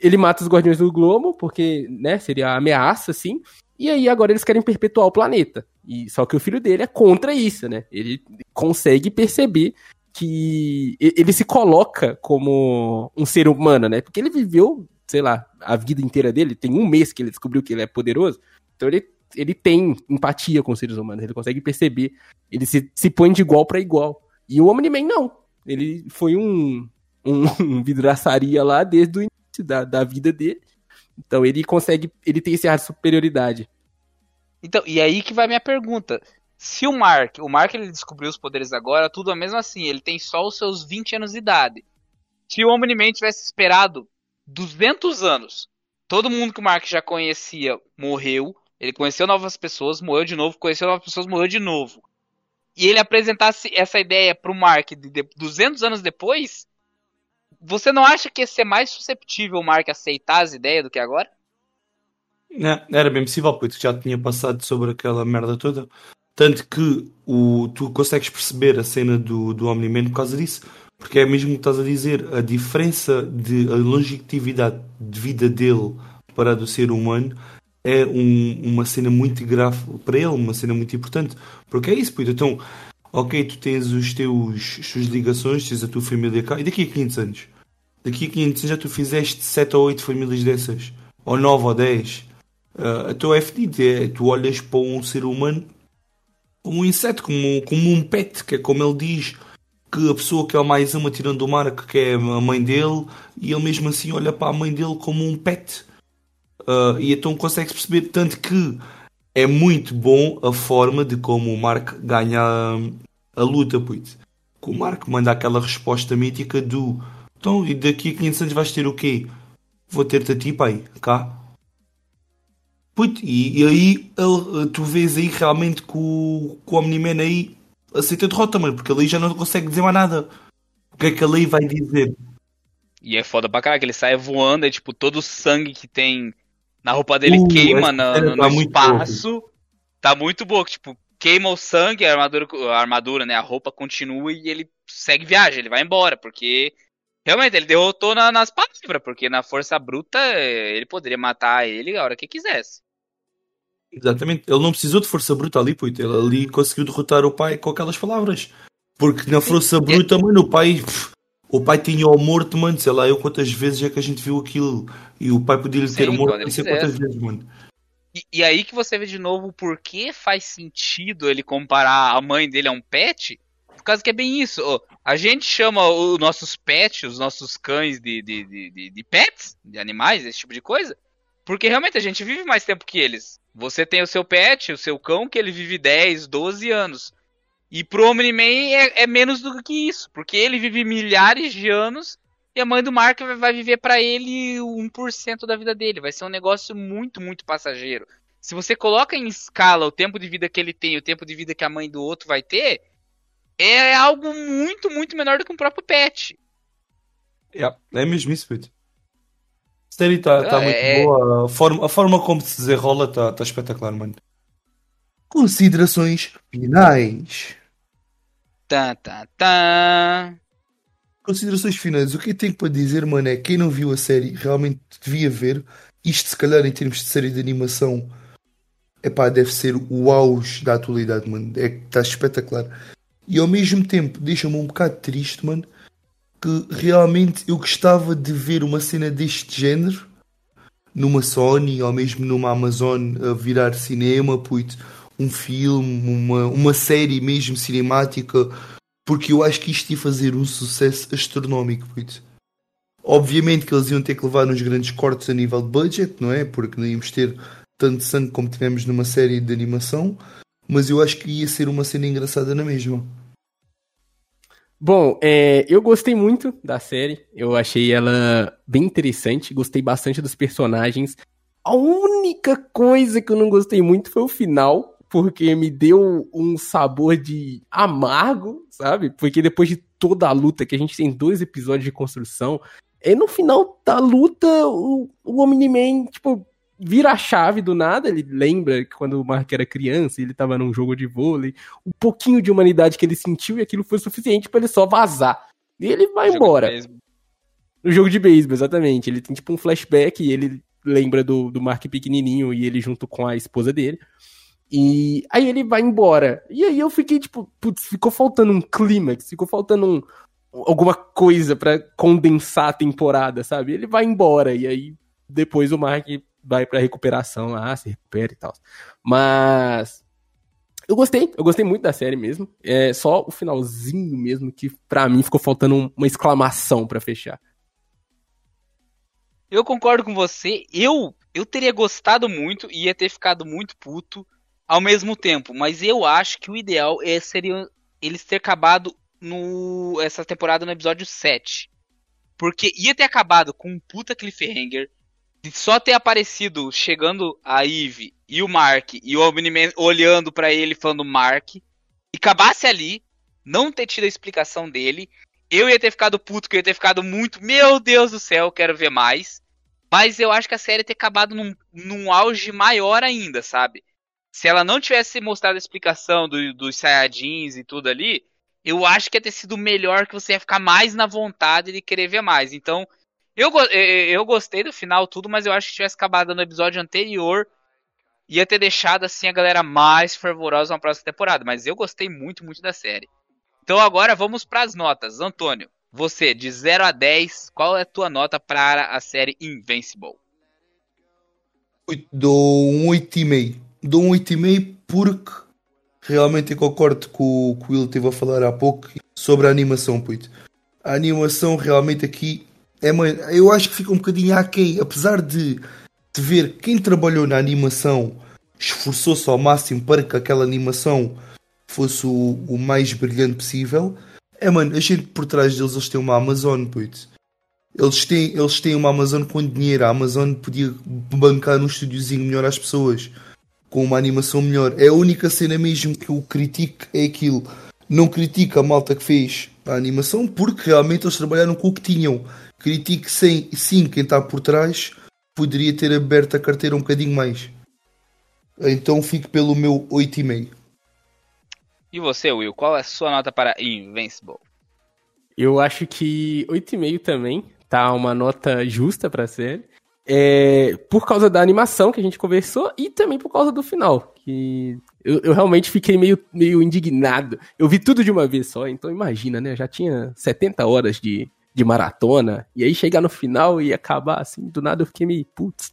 [SPEAKER 3] ele mata os Guardiões do Globo, porque, né, seria a ameaça, assim. E aí agora eles querem perpetuar o planeta. E só que o filho dele é contra isso, né? Ele consegue perceber que ele se coloca como um ser humano, né? Porque ele viveu, sei lá, a vida inteira dele, tem um mês que ele descobriu que ele é poderoso. Então ele, ele tem empatia com os seres humanos, ele consegue perceber, ele se, se põe de igual para igual. E o Omni-Man não. Ele foi um, um, um vidraçaria lá desde o início da, da vida dele. Então ele consegue, ele tem esse ar de superioridade.
[SPEAKER 1] Então, e aí que vai minha pergunta. Se o Mark, o Mark ele descobriu os poderes agora, tudo mesmo assim, ele tem só os seus 20 anos de idade. Se o Omni-Man tivesse esperado 200 anos, todo mundo que o Mark já conhecia morreu, ele conheceu novas pessoas, morreu de novo, conheceu novas pessoas, morreu de novo. E ele apresentasse essa ideia pro Mark de, de 200 anos depois, você não acha que ia ser mais susceptível o Mark aceitar as ideias do que agora?
[SPEAKER 2] Não, era bem possível, porque já tinha passado sobre aquela merda toda. Tanto que o, tu consegues perceber a cena do, do Omni-Man por causa disso. Porque é mesmo o que estás a dizer, a diferença de a longevidade de vida dele para a do ser humano é um- uma cena muito grave para ele, uma cena muito importante. Porque é isso, puto. Então, ok, tu tens os teus, as tuas ligações, tens a tua família cá, e daqui a 500 anos? Daqui a 500 anos já tu fizeste 7 ou 8 famílias dessas, ou 9 ou 10. Uh, é fedido, é, tu olhas para um ser humano como um inseto, como, como um pet, que é como ele diz que a pessoa que é mais ama tirando do mar, que é a mãe dele, e ele mesmo assim olha para a mãe dele como um pet. Uh, e então consegue perceber tanto que é muito bom a forma de como o Mark ganha a, a luta, puto. Que o Mark manda aquela resposta mítica do então, e daqui a 500 anos vais ter o quê? Vou ter-te a ti, pai, cá. Puto, e, e aí ele- tu vês aí realmente que o, o Omni-Man aí aceita a derrota, mano, porque ele aí já não consegue dizer mais nada. O que é que ele aí vai dizer?
[SPEAKER 1] E é foda pra caralho, que ele sai voando, é tipo, todo o sangue que tem na roupa dele
[SPEAKER 2] Uh,
[SPEAKER 1] queima na- no,
[SPEAKER 2] tá
[SPEAKER 1] no
[SPEAKER 2] muito
[SPEAKER 1] espaço. Tá muito boa, que, tipo, queima o sangue, a armadura, a armadura, né? A roupa continua e ele segue viagem, ele vai embora, porque realmente ele derrotou na- nas palavras, porque na força bruta eh, ele poderia matar ele a hora que quisesse.
[SPEAKER 2] Exatamente, ele não precisou de força bruta ali, puto. Ele ali conseguiu derrotar o pai com aquelas palavras. Porque na força bruta, mano, o pai. pff, o pai tinha-o morto, mano. Sei lá, eu quantas vezes é que a gente viu aquilo. E o pai podia-lhe ter
[SPEAKER 1] Sim,
[SPEAKER 2] morto, não sei quantas vezes, mano.
[SPEAKER 1] E, e aí que você vê de novo o porquê faz sentido ele comparar a mãe dele a um pet. Por causa que é bem isso. a gente chama os nossos pets, os nossos cães de, de, de, de- de pets, de animais, esse tipo de coisa. Porque realmente a gente vive mais tempo que eles. Você tem o seu pet, o seu cão, que ele vive 10, 12 anos. E pro Omni-Man é, é menos do que isso, porque ele vive milhares de anos e a mãe do Mark vai- viver pra ele 1% da vida dele. Vai ser um negócio muito, muito passageiro. Se você coloca em escala o tempo de vida que ele tem e o tempo de vida que a mãe do outro vai ter, é algo muito, muito menor do que um próprio pet.
[SPEAKER 2] Yeah, é mesmo isso, puto. A série está tá
[SPEAKER 1] Ah,
[SPEAKER 2] muito
[SPEAKER 1] é-
[SPEAKER 2] boa. A forma, a forma como se desenrola está tá espetacular, mano. Considerações finais.
[SPEAKER 1] Tá, tá, tá.
[SPEAKER 2] Considerações finais. O que eu tenho para dizer, mano, é que quem não viu a série realmente devia ver. Isto, se calhar, em termos de série de animação, epá, deve ser o auge da atualidade, mano. É que está espetacular. E ao mesmo tempo, deixa-me um bocado triste, mano, que realmente eu gostava de ver uma cena deste género numa Sony ou mesmo numa Amazon a virar cinema, puto, um filme, uma, uma série mesmo cinemática porque eu acho que isto ia fazer um sucesso astronómico. Puto. Obviamente que eles iam ter que levar uns grandes cortes a nível de budget, não é? Porque não íamos ter tanto sangue como tivemos numa série de animação, mas eu acho que ia ser uma cena engraçada na mesma.
[SPEAKER 3] Bom, é, eu gostei muito da série. Eu achei ela bem interessante. Gostei bastante dos personagens. A única coisa que eu não gostei muito foi o final, porque me deu um sabor de amargo, sabe? Porque depois de toda a luta, que a gente tem dois episódios de construção, é no final da luta o, o Omni-Man, tipo, vira a chave do nada. Ele lembra que quando o Mark era criança, ele tava num jogo de vôlei um pouquinho de humanidade que ele sentiu e aquilo foi suficiente pra ele só vazar. E ele vai
[SPEAKER 1] Jogo
[SPEAKER 3] embora. No jogo de beisebol, exatamente. Ele tem tipo um flashback e ele lembra do, do Mark pequenininho e ele junto com a esposa dele. E aí ele vai embora. E aí eu fiquei tipo, putz, ficou faltando um clímax, ficou faltando um, alguma coisa pra condensar a temporada, sabe? Ele vai embora e aí depois o Mark vai pra recuperação lá, se recupera e tal. Mas eu gostei, eu gostei muito da série mesmo. É só o finalzinho mesmo que pra mim ficou faltando um- uma exclamação pra fechar.
[SPEAKER 1] Eu concordo com você. Eu eu teria gostado muito e ia ter ficado muito puto ao mesmo tempo, mas eu acho que o ideal é, seria eles ter acabado no essa temporada no episódio 7. Porque ia ter acabado com um puta cliffhanger de só ter aparecido chegando a Eve e o Mark e o Omni-Man olhando pra ele falando Mark e acabasse ali, não ter tido a explicação dele, eu ia ter ficado puto, que eu ia ter ficado muito, meu Deus do céu, quero ver mais. Mas eu acho que a série ter acabado num, num auge maior ainda, sabe? Se ela não tivesse mostrado a explicação do- dos Saiyajins e tudo ali, eu acho que ia ter sido melhor, que você ia ficar mais na vontade de querer ver mais. Então, eu, go- eh, eu gostei do final tudo, mas eu acho que tivesse acabado no episódio anterior, ia ter deixado assim a galera mais fervorosa na próxima temporada. Mas eu gostei muito, muito da série. Então agora vamos para as notas. Antônio, você, de 0 a 10, qual é a tua nota para a série Invincible?
[SPEAKER 2] Dou um 8,5. Dou um 8,5 porque realmente eu concordo com o que o Will esteve a falar há pouco sobre a animação, puto. A animação realmente aqui é eu acho que fica um bocadinho aquém, apesar de, de ver quem trabalhou na animação esforçou-se ao máximo para que aquela animação fosse o, o mais brilhante possível. É mano, a gente por trás deles eles têm uma Amazon, puto. Eles têm, eles têm uma Amazon com dinheiro. A Amazon podia bancar num estúdiozinho melhor às pessoas. Com uma animação melhor. É a única cena mesmo que eu critico é aquilo. Não critico a malta que fez a animação porque realmente eles trabalharam com o que tinham. Critico sem, sim quem está por trás poderia ter aberto a carteira um bocadinho mais. Então fico pelo meu 8,5.
[SPEAKER 1] E você, Will, qual é a sua nota para Invincible?
[SPEAKER 3] Eu acho que 8,5 também tá uma nota justa pra série. É, por causa da animação que a gente conversou e também por causa do final. Que eu, eu realmente fiquei meio, meio indignado. Eu vi tudo de uma vez só, então imagina, né? Eu já tinha 70 horas de, de maratona. E aí chegar no final e acabar assim, do nada eu fiquei meio, putz,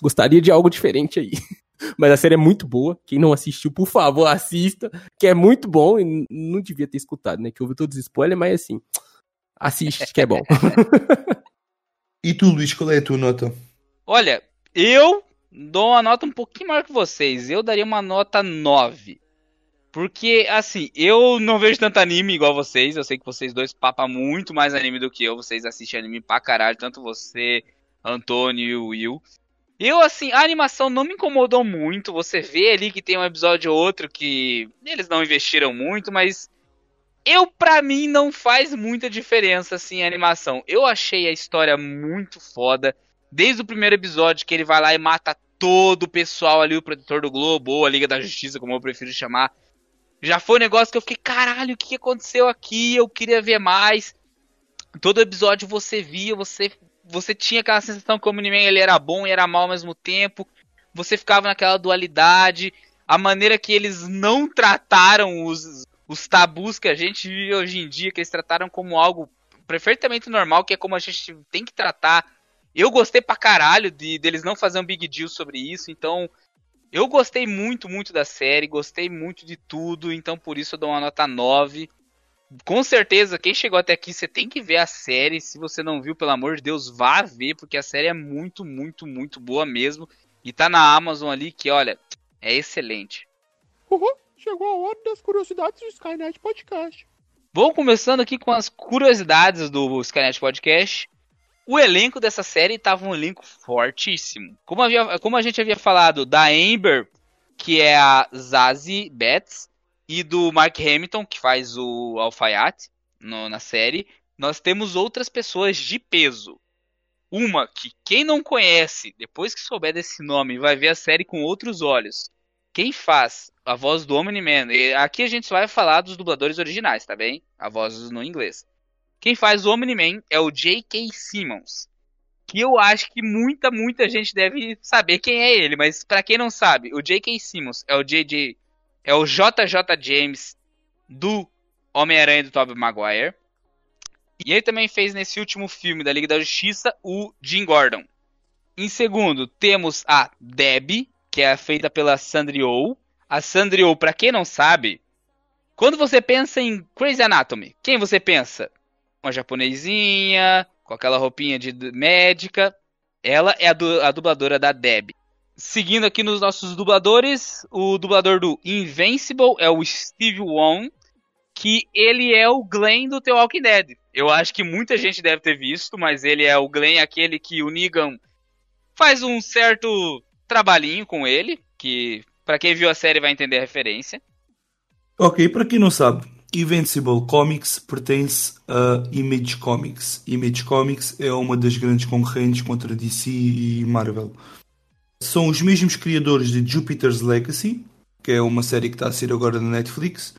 [SPEAKER 3] gostaria de algo diferente aí. Mas a série é muito boa. Quem não assistiu, por favor, assista. Que é muito bom e não devia ter escutado, né? Que eu vi todos os spoilers, mas assim, assiste que é bom.
[SPEAKER 2] E tu, Luís, qual é a tua nota?
[SPEAKER 1] Olha, eu dou uma nota um pouquinho maior que vocês. Eu daria uma nota 9. Porque, assim, eu não vejo tanto anime igual vocês. Eu sei que vocês dois papam muito mais anime do que eu. Vocês assistem anime pra caralho. Tanto você, Antônio e o Will. Eu, assim, a animação não me incomodou muito. Você vê ali que tem um episódio ou outro que eles não investiram muito, mas eu, pra mim, não faz muita diferença, assim, a animação. Eu achei a história muito foda. Desde o primeiro episódio que ele vai lá e mata todo o pessoal ali, o Protetor do Globo, ou a Liga da Justiça, como eu prefiro chamar. Já foi um negócio que eu fiquei, caralho, o que aconteceu aqui? Eu queria ver mais. Todo episódio você via, você você tinha aquela sensação que o Omni-Man ele era bom e era mal ao mesmo tempo. Você ficava naquela dualidade. A maneira que eles não trataram os, os tabus que a gente vive hoje em dia, que eles trataram como algo perfeitamente normal, que é como a gente tem que tratar. Eu gostei pra caralho de deles não fazer um big deal sobre isso, então eu gostei muito, muito da série, gostei muito de tudo, então por isso eu dou uma nota 9. Com certeza, quem chegou até aqui, você tem que ver a série. Se você não viu, pelo amor de Deus, vá ver, porque a série é muito, muito, muito boa mesmo. E tá na Amazon ali, que olha, é excelente.
[SPEAKER 4] Uhum, chegou a hora das curiosidades do Skynet Podcast.
[SPEAKER 1] Vamos começando aqui com as curiosidades do Skynet Podcast. O elenco dessa série estava um elenco fortíssimo. Como, havia, como a gente havia falado da Amber, que é a Zazie Betts, e do Mark Hamilton, que faz o Alfaiate no, na série, nós temos outras pessoas de peso. Uma que quem não conhece, depois que souber desse nome, vai ver a série com outros olhos. Quem faz a voz do Omni-Man, aqui a gente vai falar dos dubladores originais, tá bem? A voz no inglês. Quem faz o Omni-Man é o J.K. Simmons. Que eu acho que muita, muita gente deve saber quem é ele, mas para quem não sabe, o J.K. Simmons é o JJ, é o JJ James do Homem-Aranha do Tobey Maguire. E ele também fez nesse último filme da Liga da Justiça o Jim Gordon. Em segundo, temos a Debbie, que é feita pela Sandri Oh. A Sandri Oh, pra quem não sabe, quando você pensa em Crazy Anatomy, quem você pensa? Uma japonesinha, com aquela roupinha de médica. Ela é a, du a dubladora da Deb. Seguindo aqui nos nossos dubladores, o dublador do Invincible é o Steve Wong, que ele é o Glenn do The Walking Dead. Eu acho que muita gente deve ter visto, mas ele é o Glenn, aquele que o Negan faz um certo trabalhinho com ele, que para quem viu a série vai entender a referência.
[SPEAKER 2] Ok, para quem não sabe, Invincible Comics pertence a Image Comics. Image Comics é uma das grandes concorrentes contra DC e Marvel. São os mesmos criadores de Jupiter's Legacy, que é uma série que está a ser agora na Netflix.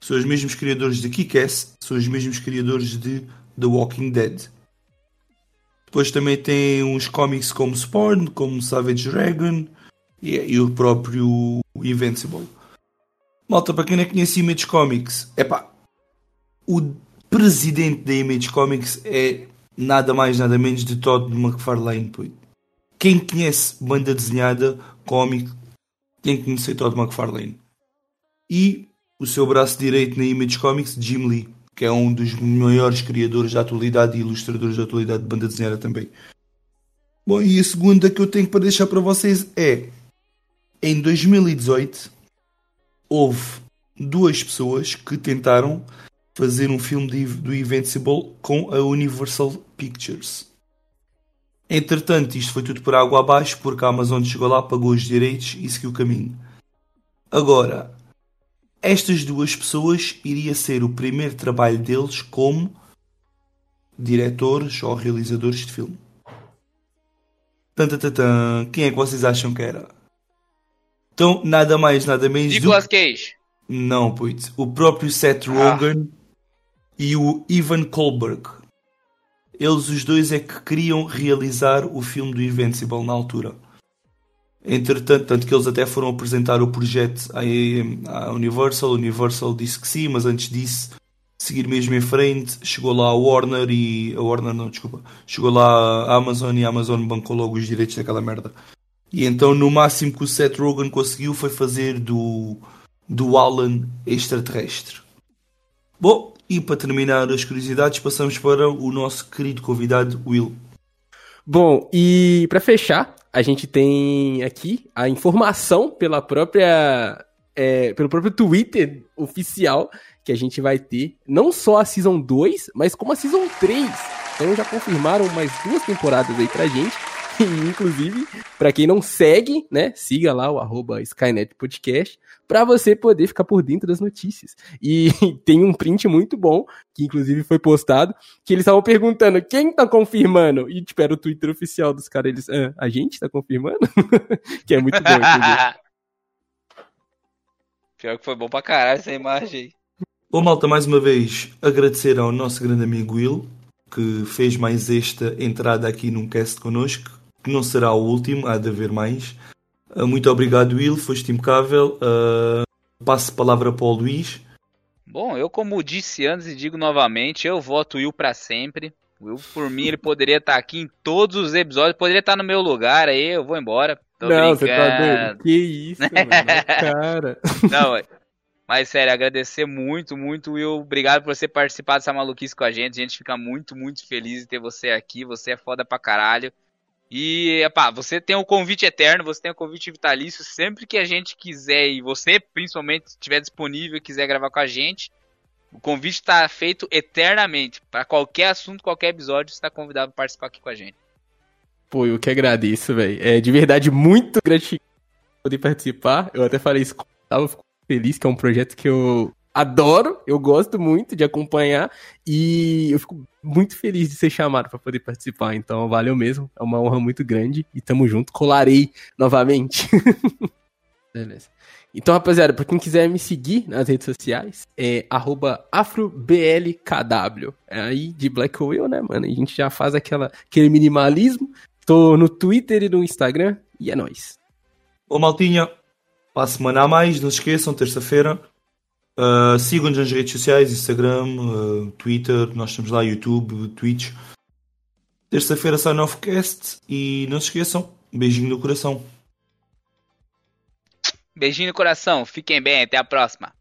[SPEAKER 2] São os mesmos criadores de Kick-Ass, são os mesmos criadores de The Walking Dead. Depois também tem uns cómics como Spawn, como Savage Dragon e, e o próprio Invincible. Malta, para quem não conhece Image Comics, é pá, o presidente da Image Comics é nada mais, nada menos de Todd McFarlane. Pô. Quem conhece banda desenhada, cómic, tem que conhecer Todd McFarlane. E o seu braço direito na Image Comics, Jim Lee, que é um dos maiores criadores da atualidade e ilustradores da atualidade de banda desenhada também. Bom, e a segunda que eu tenho para deixar para vocês é em 2018 houve duas pessoas que tentaram fazer um filme de, do Invincible com a Universal Pictures. Entretanto, isto foi tudo por água abaixo porque a Amazon chegou lá, pagou os direitos e seguiu o caminho. Agora, estas duas pessoas iria ser o primeiro trabalho deles como diretores ou realizadores de filme. Tantatatan, quem é que vocês acham que era? Então, nada mais, nada menos
[SPEAKER 1] Nicolas do... Cage.
[SPEAKER 2] Não, putz. O próprio Seth Rogen ah. e o Ivan Kolberg. Eles os dois é que queriam realizar o filme do Invincible na altura. Entretanto, tanto que eles até foram apresentar o projeto à Universal. A Universal disse que sim, mas antes disso, seguir mesmo em frente, chegou lá a Warner e. A Warner não, desculpa. Chegou lá a Amazon e a Amazon bancou logo os direitos daquela merda. E então no máximo que o Seth Rogen conseguiu foi fazer do, do Alan extraterrestre. Bom, e para terminar as curiosidades, passamos para o nosso querido convidado Will.
[SPEAKER 3] Bom, e para fechar, a gente tem aqui a informação pela própria é, pelo próprio Twitter oficial que a gente vai ter não só a Season 2, mas como a Season 3. Então já confirmaram mais duas temporadas aí pra gente. Inclusive, para quem não segue, né, siga lá o arroba Skynet Podcast para você poder ficar por dentro das notícias. E tem um print muito bom, que inclusive foi postado, que eles estavam perguntando quem tá confirmando. E tipo, era o Twitter oficial dos caras, eles, ah, a gente tá confirmando? que é muito bom, inclusive.
[SPEAKER 1] Pior que foi bom pra caralho essa imagem aí.
[SPEAKER 2] Bom, malta, mais uma vez agradecer ao nosso grande amigo Will, que fez mais esta entrada aqui num cast connosco, que não será o último, há de haver mais. Uh, muito obrigado, Will, foste impecável. Uh, passo a palavra para o Luís.
[SPEAKER 1] Bom, eu como disse antes e digo novamente, eu voto Will pra sempre. Will, por mim, ele poderia estar aqui em todos os episódios, poderia estar no meu lugar aí, eu vou embora. Tô
[SPEAKER 3] não, você tá
[SPEAKER 1] brincando.
[SPEAKER 3] doido? Que isso, mano. Cara.
[SPEAKER 1] Não, ué. mas sério, agradecer muito, muito, Will. Obrigado por você participar dessa maluquice com a gente. A gente fica muito, muito feliz de ter você aqui. Você é foda pra caralho. E, epá, você tem o convite eterno, você tem o convite vitalício. Sempre que a gente quiser, e você principalmente estiver disponível e quiser gravar com a gente, o convite está feito eternamente. Para qualquer assunto, qualquer episódio, você está convidado para participar aqui com a gente.
[SPEAKER 3] Pô, eu que agradeço, velho. É de verdade muito gratificante poder participar. Eu até falei isso eu fico feliz que é um projeto que eu adoro, eu gosto muito de acompanhar e eu fico muito feliz de ser chamado para poder participar. Então, valeu mesmo, é uma honra muito grande e tamo junto. Colarei novamente. Beleza. Então, rapaziada, pra quem quiser me seguir nas redes sociais, é afroblkw. É aí de Black Whale, né, mano? A gente já faz aquela, aquele minimalismo. Tô no Twitter e no Instagram e é nóis.
[SPEAKER 2] Ô, maltinha, para semana a mais, não esqueçam, terça-feira. Uh, Sigam-nos nas redes sociais, Instagram, uh, Twitter, nós estamos lá, YouTube, Twitch. Terça-feira sai novo cast e não se esqueçam, beijinho no coração.
[SPEAKER 1] Beijinho no coração, fiquem bem, até a próxima.